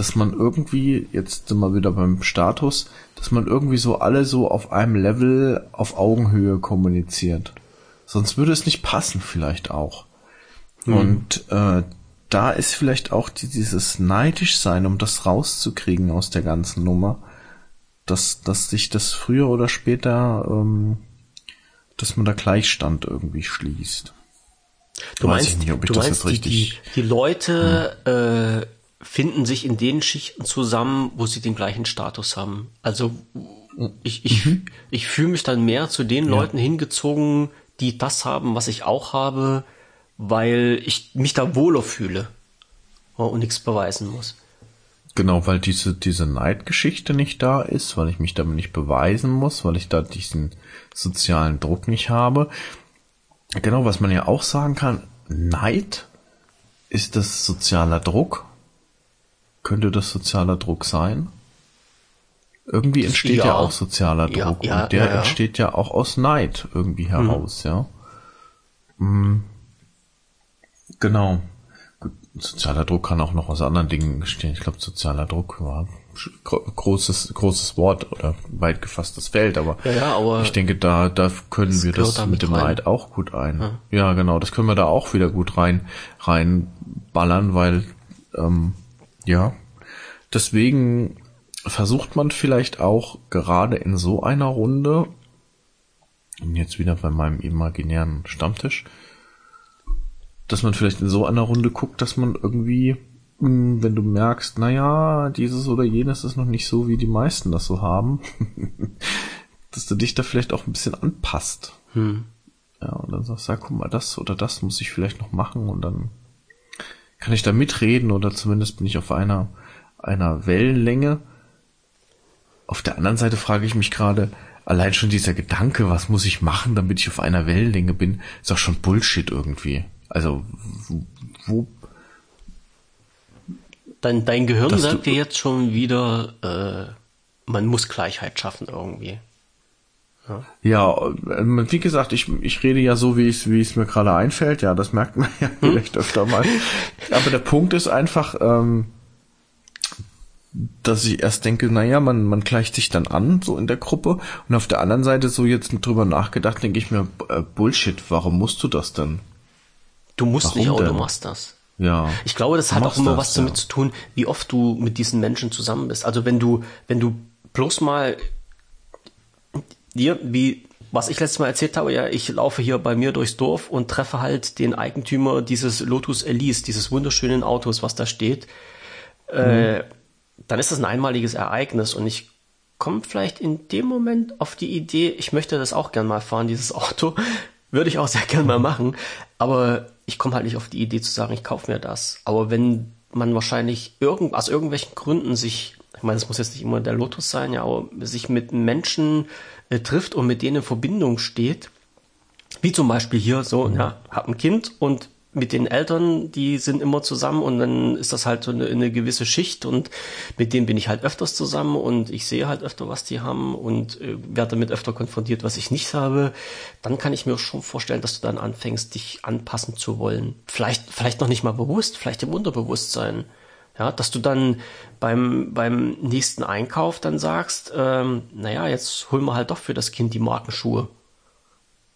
dass man irgendwie, jetzt sind wir wieder beim Status, dass man irgendwie so alle so auf einem Level auf Augenhöhe kommuniziert. Sonst würde es nicht passen, vielleicht auch. Mhm. Und äh, da ist vielleicht auch dieses neidisch sein, um das rauszukriegen aus der ganzen Nummer, dass, dass sich das früher oder später, ähm, dass man da Gleichstand irgendwie schließt. Du Weiß meinst, nicht, du meinst die, die, die, Leute hm. äh, finden sich in den Schichten zusammen, wo sie den gleichen Status haben. Also ich, ich, mhm. ich fühle mich dann mehr zu den ja. Leuten hingezogen, die das haben, was ich auch habe, weil ich mich da wohler fühle und nichts beweisen muss. Genau, weil diese, diese Neidgeschichte nicht da ist, weil ich mich damit nicht beweisen muss, weil ich da diesen sozialen Druck nicht habe. Genau, was man ja auch sagen kann, Neid ist das sozialer Druck? Könnte das sozialer Druck sein? Irgendwie entsteht ja, ja auch sozialer Druck ja, ja, und der entsteht ja auch aus Neid irgendwie heraus, mhm. ja. Mhm. Genau. Sozialer Druck kann auch noch aus anderen Dingen entstehen. Ich glaube, sozialer Druck war großes großes Wort oder weit gefasstes Feld, aber, aber ich denke, da da können wir das mit dem rein. Neid auch gut ein. Ja. genau, das können wir da auch wieder gut rein reinballern, weil ähm, ja deswegen versucht man vielleicht auch gerade in so einer Runde, und jetzt wieder bei meinem imaginären Stammtisch, dass man vielleicht in so einer Runde guckt, dass man irgendwie, hm, wenn du merkst, naja, dieses oder jenes ist noch nicht so, wie die meisten das so haben, dass du dich da vielleicht auch ein bisschen anpasst. Hm. Ja, und dann sagst du, ja, guck mal, das oder das muss ich vielleicht noch machen und dann kann ich da mitreden oder zumindest bin ich auf einer, einer Wellenlänge auf der anderen Seite frage ich mich gerade, allein schon dieser Gedanke, was muss ich machen, damit ich auf einer Wellenlänge bin, ist auch schon Bullshit irgendwie. Also, wo. Dein, dein Gehirn sagt dir jetzt schon wieder, äh, man muss Gleichheit schaffen irgendwie. Ja, äh, wie gesagt, ich, ich rede ja so, wie es wie es mir gerade einfällt. Ja, das merkt man ja hm? vielleicht öfter mal. Aber der Punkt ist einfach, ähm, dass ich erst denke, naja, man, man gleicht sich dann an, so in der Gruppe. Und auf der anderen Seite, so jetzt drüber nachgedacht, denke ich mir, äh, Bullshit, warum musst du das denn? Du musst warum nicht, aber denn? du machst das. Ja. Ich glaube, das hat auch immer das, was damit ja. zu tun, wie oft du mit diesen Menschen zusammen bist. Also wenn du, wenn du bloß mal dir, wie was ich letztes Mal erzählt habe, ja, ich laufe hier bei mir durchs Dorf und treffe halt den Eigentümer dieses Lotus Elise, dieses wunderschönen Autos, was da steht. Äh, mhm. Äh, dann ist das ein einmaliges Ereignis und ich komme vielleicht in dem Moment auf die Idee, ich möchte das auch gern mal fahren, dieses Auto. Würde ich auch sehr gern mal machen. Aber ich komme halt nicht auf die Idee zu sagen, ich kaufe mir das. Aber wenn man wahrscheinlich irgend, aus irgendwelchen Gründen sich, ich meine, das muss jetzt nicht immer der Lotus sein, ja, aber sich mit Menschen äh, trifft und mit denen in Verbindung steht, wie zum Beispiel hier so, mhm. ja, hab ein Kind und mit den Eltern, die sind immer zusammen und dann ist das halt so eine, eine, gewisse Schicht und mit denen bin ich halt öfters zusammen und ich sehe halt öfter, was die haben und äh, werde damit öfter konfrontiert, was ich nicht habe, dann kann ich mir schon vorstellen, dass du dann anfängst, dich anpassen zu wollen. Vielleicht, vielleicht noch nicht mal bewusst, vielleicht im Unterbewusstsein. Ja, dass du dann beim, beim nächsten Einkauf dann sagst, ähm, naja, jetzt holen wir halt doch für das Kind die Markenschuhe.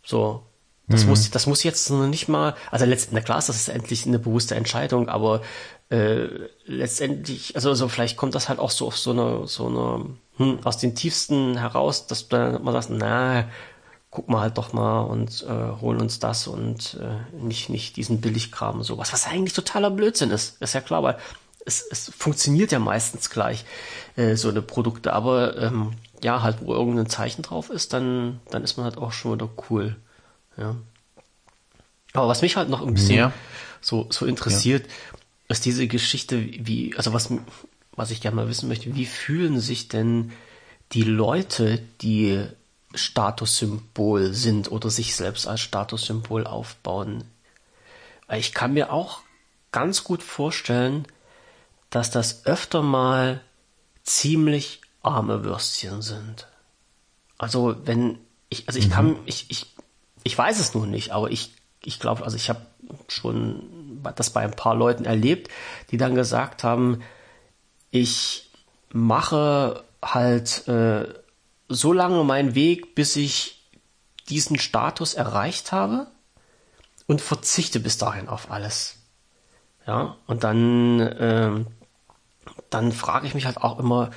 So, das, mhm. muss, das muss jetzt noch nicht mal, also letztendlich, na klar, das ist endlich eine bewusste Entscheidung, aber äh, letztendlich, also, also vielleicht kommt das halt auch so auf so eine, so eine, hm, aus den tiefsten heraus, dass mal sagst, na, guck mal halt doch mal und äh, holen uns das und äh, nicht, nicht diesen Billigkram und sowas, was eigentlich totaler Blödsinn ist, ist ja klar, weil es, es funktioniert ja meistens gleich, äh, so eine Produkte, aber ähm, ja, halt, wo irgendein Zeichen drauf ist, dann, dann ist man halt auch schon wieder cool. Ja. Aber was mich halt noch ein bisschen ja. so, so interessiert, ja. ist diese Geschichte, wie, also was, was ich gerne mal wissen möchte, wie fühlen sich denn die Leute, die Statussymbol sind oder sich selbst als Statussymbol aufbauen? Ich kann mir auch ganz gut vorstellen, dass das öfter mal ziemlich arme Würstchen sind. Also wenn ich, also ich mhm. kann, ich, ich ich weiß es nun nicht, aber ich, ich glaube, also ich habe schon das bei ein paar Leuten erlebt, die dann gesagt haben, ich mache halt äh, so lange meinen Weg, bis ich diesen Status erreicht habe und verzichte bis dahin auf alles. Ja, und dann, äh, dann frage ich mich halt auch immer,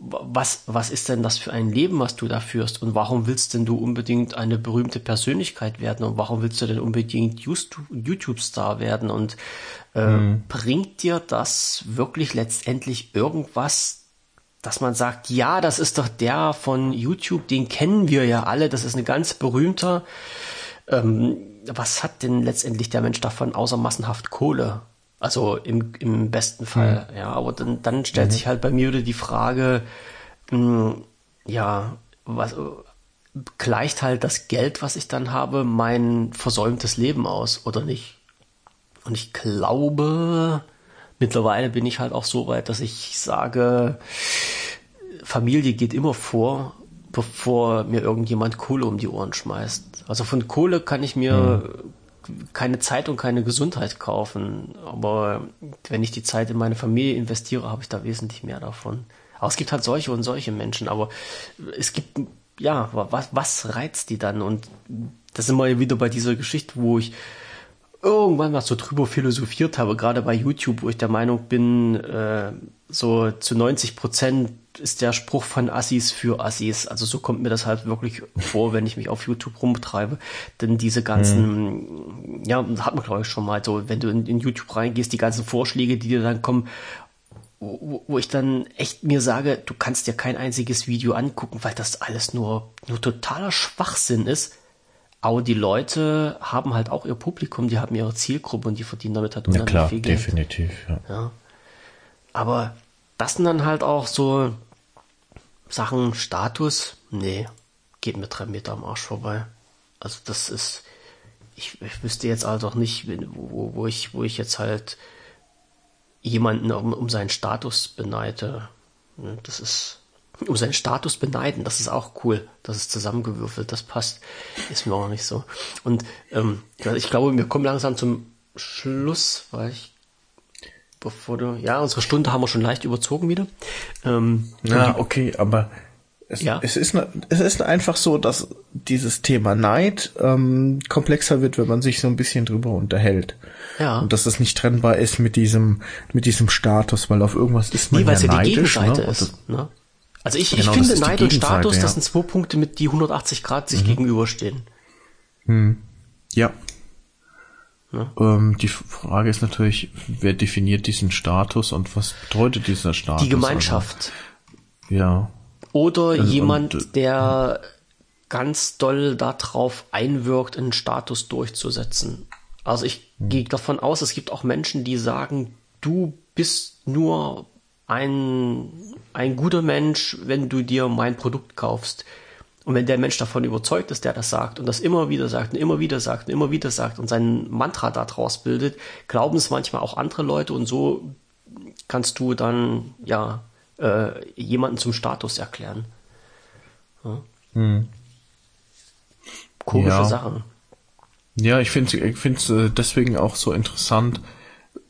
was, was ist denn das für ein Leben, was du da führst? Und warum willst denn du unbedingt eine berühmte Persönlichkeit werden? Und warum willst du denn unbedingt YouTube-Star werden? Und äh, mhm. bringt dir das wirklich letztendlich irgendwas, dass man sagt, ja, das ist doch der von YouTube, den kennen wir ja alle, das ist ein ganz berühmter. Ähm, was hat denn letztendlich der Mensch davon, außer massenhaft Kohle? Also im, im besten Fall, mhm. ja. Aber dann, dann stellt mhm. sich halt bei mir wieder die Frage, mh, hm, ja, was gleicht halt das Geld, was ich dann habe, mein versäumtes Leben aus oder nicht? Und ich glaube, mittlerweile bin ich halt auch so weit, dass ich sage, Familie geht immer vor, bevor mir irgendjemand Kohle um die Ohren schmeißt. Also von Kohle kann ich mir mhm. Keine Zeit und keine Gesundheit kaufen. Aber wenn ich die Zeit in meine Familie investiere, habe ich da wesentlich mehr davon. Aber es gibt halt solche und solche Menschen. Aber es gibt, ja, was, was reizt die dann? Und das sind wir ja wieder bei dieser Geschichte, wo ich irgendwann mal so drüber philosophiert habe, gerade bei YouTube, wo ich der Meinung bin, äh, so zu 90 Prozent ist der Spruch von Assis für Assis. Also so kommt mir das halt wirklich vor, wenn ich mich auf YouTube rumtreibe. Denn diese ganzen, mhm. ja, hat man glaube ich schon mal so, wenn du in, in, YouTube reingehst, die ganzen Vorschläge, die dir dann kommen, wo, wo ich dann echt mir sage, du kannst dir kein einziges Video angucken, weil das alles nur, nur totaler Schwachsinn ist aber die Leute haben halt auch ihr Publikum, die haben ihre Zielgruppe und die verdienen damit halt unheimlich ja, klar, viel Geld. definitiv, ja. ja. Aber das sind dann halt auch so Sachen, Status, nee, geht mir drei Meter am Arsch vorbei. Also das ist, ich, ich wüsste jetzt also auch nicht, wo, wo, ich, wo ich jetzt halt jemanden um, um seinen Status beneide. Das ist, um seinen Status beneiden. Das ist auch cool. Das ist zusammengewürfelt. Das passt. Ist mir auch nicht so. Und ähm, ich glaube, wir kommen langsam zum Schluss, weil ich bevor du, ja, unsere Stunde haben wir schon leicht überzogen wieder. Ähm, ja, okay, aber es, ja. es, ist, es ist einfach so, dass dieses Thema Neid ähm, komplexer wird, wenn man sich so ein bisschen drüber unterhält. Ja. Und dass es nicht trennbar ist mit diesem, mit diesem Status, weil auf irgendwas ist man nee, ja, ja neidisch. Die Gegenseite ne? ist, ne? Also ich, genau, ich finde Neid und Status, ja. das sind zwei Punkte, mit die 180 Grad sich mhm. gegenüberstehen. Hm. Ja. ja. Ähm, die Frage ist natürlich, wer definiert diesen Status und was bedeutet dieser Status? Die Gemeinschaft. Also, ja. Oder also, jemand, und, der ganz doll darauf einwirkt, einen Status durchzusetzen. Also ich hm. gehe davon aus, es gibt auch Menschen, die sagen, du bist nur ein, ein guter Mensch, wenn du dir mein Produkt kaufst. Und wenn der Mensch davon überzeugt ist, der das sagt und das immer wieder sagt und immer wieder sagt und immer wieder sagt und sein Mantra daraus bildet, glauben es manchmal auch andere Leute und so kannst du dann ja äh, jemanden zum Status erklären. Ja. Hm. Komische ja. Sachen. Ja, ich finde ich finde äh, deswegen auch so interessant,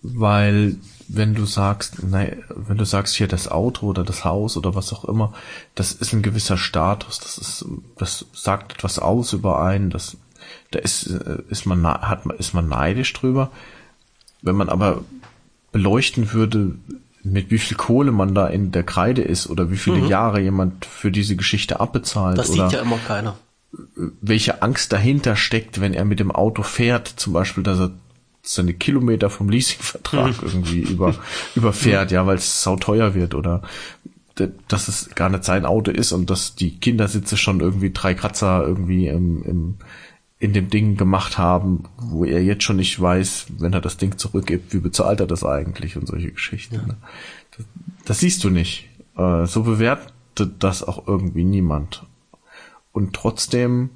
weil wenn du sagst, nein, wenn du sagst hier das Auto oder das Haus oder was auch immer, das ist ein gewisser Status, das ist, das sagt etwas aus über einen, das, da ist, äh, ist man, hat man, ist man neidisch drüber. Wenn man aber beleuchten würde, mit wie viel Kohle man da in der Kreide ist oder wie viele mhm. Jahre jemand für diese Geschichte abbezahlt. Das sieht ja immer keiner. Welche Angst dahinter steckt, wenn er mit dem Auto fährt, zum Beispiel, dass er seine Kilometer vom Leasingvertrag mhm. irgendwie über, überfährt, ja, weil es sauteuer wird oder dass es gar nicht sein Auto ist und dass die Kindersitze schon irgendwie drei Kratzer irgendwie im, im, in dem Ding gemacht haben, wo er jetzt schon nicht weiß, wenn er das Ding zurückgibt, wie bezahlt er das eigentlich und solche Geschichten. Ja. Ne? Das, das, siehst du nicht. Äh, so bewertet das auch irgendwie niemand. Und trotzdem.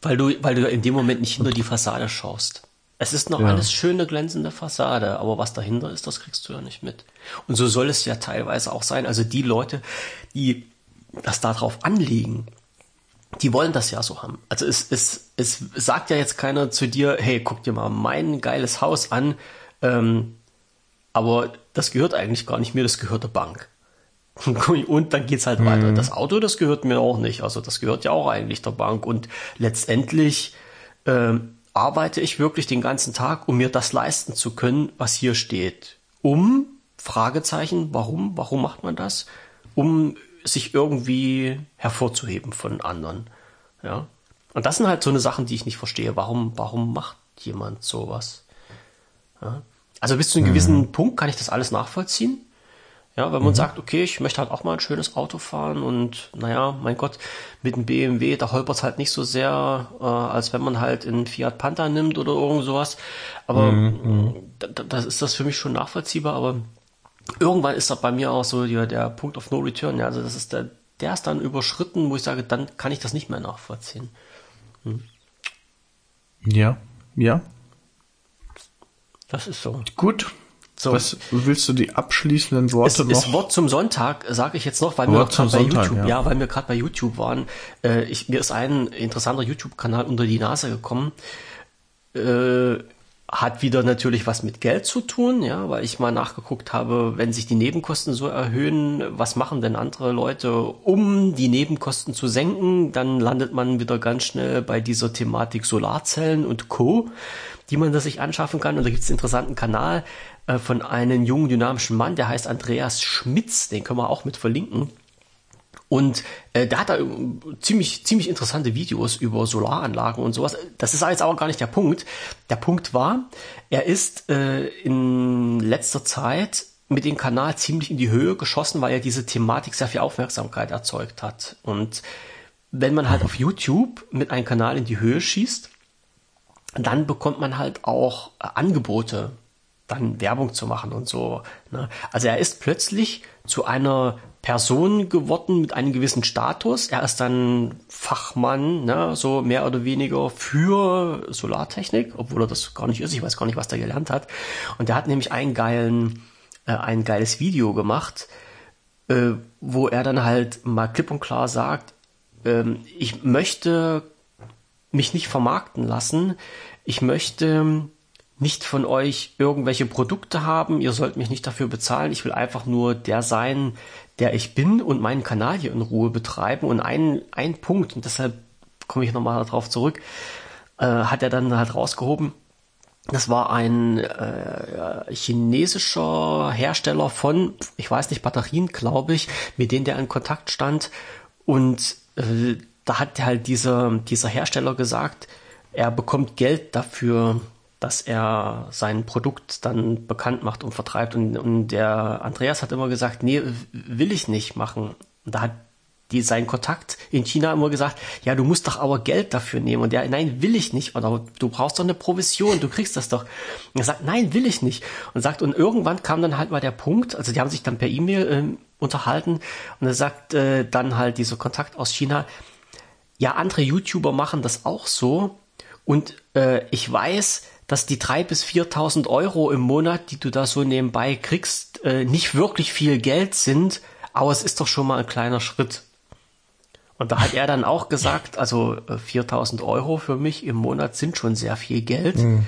Weil du, weil du in dem Moment nicht nur die Fassade schaust. Es ist noch ja. alles schöne, glänzende Fassade, aber was dahinter ist, das kriegst du ja nicht mit. Und so soll es ja teilweise auch sein. Also die Leute, die das darauf anlegen, die wollen das ja so haben. Also es, es, es sagt ja jetzt keiner zu dir, hey, guck dir mal mein geiles Haus an, ähm, aber das gehört eigentlich gar nicht mir, das gehört der Bank. Und dann geht's halt mhm. weiter. Das Auto, das gehört mir auch nicht. Also das gehört ja auch eigentlich der Bank. Und letztendlich ähm, arbeite ich wirklich den ganzen Tag, um mir das leisten zu können, was hier steht. Um, Fragezeichen, warum, warum macht man das? Um sich irgendwie hervorzuheben von anderen. Ja. Und das sind halt so eine Sachen, die ich nicht verstehe. Warum, warum macht jemand sowas? Ja. Also bis zu einem mhm. gewissen Punkt kann ich das alles nachvollziehen. Ja, wenn man mhm. sagt, okay, ich möchte halt auch mal ein schönes Auto fahren und naja, mein Gott, mit einem BMW, da holpert es halt nicht so sehr, äh, als wenn man halt einen Fiat Panther nimmt oder irgend sowas. Aber mhm. mhm. das ist das für mich schon nachvollziehbar, aber irgendwann ist da bei mir auch so der, der Punkt of No Return. Ja, also das ist der, der ist dann überschritten, wo ich sage, dann kann ich das nicht mehr nachvollziehen. Hm. Ja, ja. Das ist so. Gut. So. Was willst du die abschließenden Worte es, noch? Das Wort zum Sonntag sage ich jetzt noch, weil Wort wir gerade bei YouTube, ja. ja. weil wir gerade bei YouTube waren. Äh, ich, mir ist ein interessanter YouTube-Kanal unter die Nase gekommen. Äh, hat wieder natürlich was mit Geld zu tun, ja, weil ich mal nachgeguckt habe, wenn sich die Nebenkosten so erhöhen, was machen denn andere Leute, um die Nebenkosten zu senken? Dann landet man wieder ganz schnell bei dieser Thematik Solarzellen und Co., die man da sich anschaffen kann. Und da gibt es einen interessanten Kanal äh, von einem jungen, dynamischen Mann, der heißt Andreas Schmitz, den können wir auch mit verlinken. Und äh, da hat er ziemlich, ziemlich interessante Videos über Solaranlagen und sowas. Das ist jetzt aber gar nicht der Punkt. Der Punkt war, er ist äh, in letzter Zeit mit dem Kanal ziemlich in die Höhe geschossen, weil er diese Thematik sehr viel Aufmerksamkeit erzeugt hat. Und wenn man halt auf YouTube mit einem Kanal in die Höhe schießt, dann bekommt man halt auch äh, Angebote, dann Werbung zu machen und so. Ne? Also er ist plötzlich zu einer Person geworden mit einem gewissen Status. Er ist dann Fachmann, ne, so mehr oder weniger für Solartechnik, obwohl er das gar nicht ist. Ich weiß gar nicht, was er gelernt hat. Und er hat nämlich einen geilen, äh, ein geiles Video gemacht, äh, wo er dann halt mal klipp und klar sagt, ähm, ich möchte mich nicht vermarkten lassen. Ich möchte nicht von euch irgendwelche Produkte haben. Ihr sollt mich nicht dafür bezahlen. Ich will einfach nur der sein, der ich bin und meinen Kanal hier in Ruhe betreiben. Und ein, ein Punkt, und deshalb komme ich nochmal darauf zurück, äh, hat er dann halt rausgehoben. Das war ein äh, chinesischer Hersteller von, ich weiß nicht, Batterien, glaube ich, mit denen der in Kontakt stand. Und äh, da hat halt dieser, dieser Hersteller gesagt, er bekommt Geld dafür, dass er sein Produkt dann bekannt macht und vertreibt. Und, und der Andreas hat immer gesagt, nee, will ich nicht machen. Und da hat die, sein Kontakt in China immer gesagt, ja, du musst doch aber Geld dafür nehmen. Und der, nein, will ich nicht. Oder du brauchst doch eine Provision, du kriegst das doch. Und er sagt, nein, will ich nicht. Und sagt, und irgendwann kam dann halt mal der Punkt, also die haben sich dann per E-Mail äh, unterhalten und er sagt äh, dann halt dieser Kontakt aus China, ja, andere YouTuber machen das auch so. Und äh, ich weiß, dass die drei bis 4.000 Euro im Monat, die du da so nebenbei kriegst, äh, nicht wirklich viel Geld sind, aber es ist doch schon mal ein kleiner Schritt. Und da hat er dann auch gesagt, also 4.000 äh, Euro für mich im Monat sind schon sehr viel Geld. Mhm.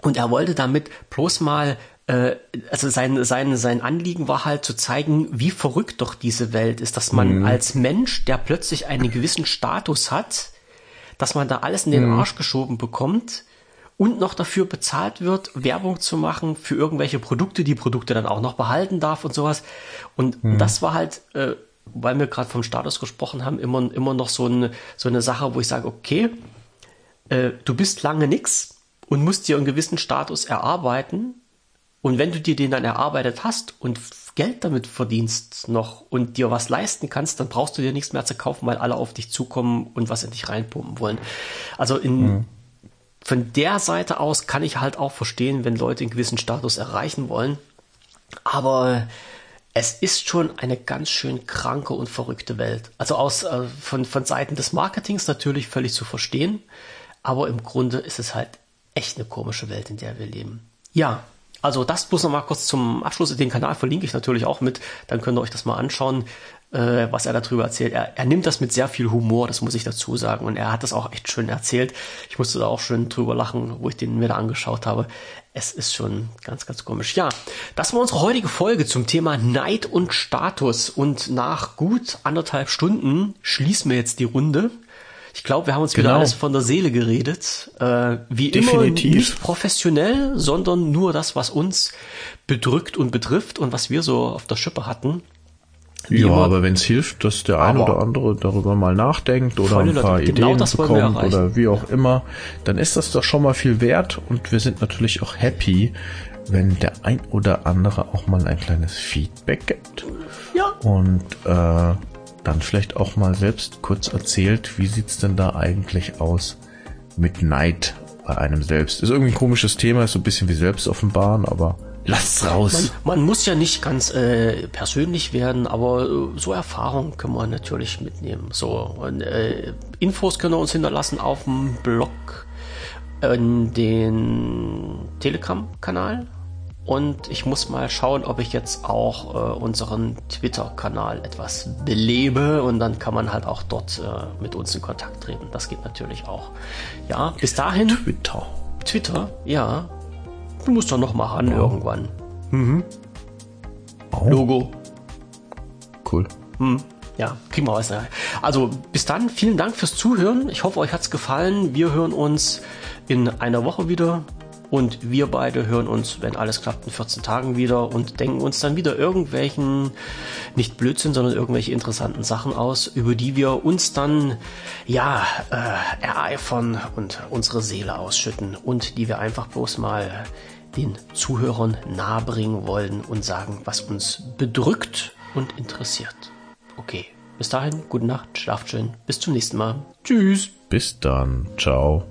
Und er wollte damit bloß mal äh, also sein, sein, sein Anliegen war halt zu zeigen, wie verrückt doch diese Welt ist, dass man mhm. als Mensch, der plötzlich einen gewissen Status hat, dass man da alles in den mhm. Arsch geschoben bekommt und noch dafür bezahlt wird, Werbung zu machen für irgendwelche Produkte, die Produkte dann auch noch behalten darf und sowas. Und mhm. das war halt, äh, weil wir gerade vom Status gesprochen haben, immer, immer noch so eine, so eine Sache, wo ich sage, okay, äh, du bist lange nix und musst dir einen gewissen Status erarbeiten. Und wenn du dir den dann erarbeitet hast und Geld damit verdienst noch und dir was leisten kannst, dann brauchst du dir nichts mehr zu kaufen, weil alle auf dich zukommen und was in dich reinpumpen wollen. Also in, mhm von der Seite aus kann ich halt auch verstehen, wenn Leute einen gewissen Status erreichen wollen. Aber es ist schon eine ganz schön kranke und verrückte Welt. Also aus, äh, von, von Seiten des Marketings natürlich völlig zu verstehen. Aber im Grunde ist es halt echt eine komische Welt, in der wir leben. Ja, also das bloß noch mal kurz zum Abschluss. Den Kanal verlinke ich natürlich auch mit. Dann könnt ihr euch das mal anschauen äh, was er darüber erzählt. Er, er nimmt das mit sehr viel Humor, das muss ich dazu sagen. Und er hat das auch echt schön erzählt. Ich musste da auch schön drüber lachen, wo ich den mir da angeschaut habe. Es ist schon ganz, ganz komisch. Ja, das war unsere heutige Folge zum Thema Neid und Status. Und nach gut anderthalb Stunden schließen wir jetzt die Runde. Ich glaube, wir haben uns genau. wieder alles von der Seele geredet. Äh, wie Definitiv. immer nicht professionell, sondern nur das, was uns bedrückt und betrifft und was wir so auf der Schippe hatten. Ja, immer, aber wenn es hilft, dass der eine oder andere darüber mal nachdenkt oder ein paar genau Ideen bekommt oder wie auch immer, dann ist das doch schon mal viel wert und wir sind natürlich auch happy, wenn der ein oder andere auch mal ein kleines Feedback gibt. Ja. Und äh, dann vielleicht auch mal selbst kurz erzählt, wie sieht's denn da eigentlich aus mit Neid bei einem selbst? Ist irgendwie ein komisches Thema, ist so ein bisschen wie Selbstoffenbaren, aber lasst's raus. Man, man muss ja nicht ganz äh, persönlich werden, aber äh, so Erfahrungen können wir natürlich mitnehmen. So und, äh, Infos können wir uns hinterlassen auf dem Blog, in den Telegram-Kanal und ich muss mal schauen, ob ich jetzt auch äh, unseren Twitter-Kanal etwas belebe und dann kann man halt auch dort äh, mit uns in Kontakt treten. Das geht natürlich auch. Ja, bis dahin. Twitter. Twitter, ja. Du musst doch noch mal ran irgendwann. Oh, Logo. cool. Hm. Ja, kriegen wir was. Also bis dann, vielen Dank fürs Zuhören. Ich hoffe, euch hat's gefallen. Wir hören uns in einer Woche wieder. Und wir beide hören uns, wenn alles klappt, in 14 Tagen wieder und denken uns dann wieder irgendwelchen, nicht Blödsinn, sondern irgendwelche interessanten Sachen aus, über die wir uns dann, ja, äh, ereifern und unsere Seele ausschütten und die wir einfach bloß mal den Zuhörern nahebringen wollen und sagen, was uns bedrückt und interessiert. Okay, bis dahin, gute Nacht, schlaft schön, bis zum nächsten Mal. Tschüss. Bis dann. Ciao.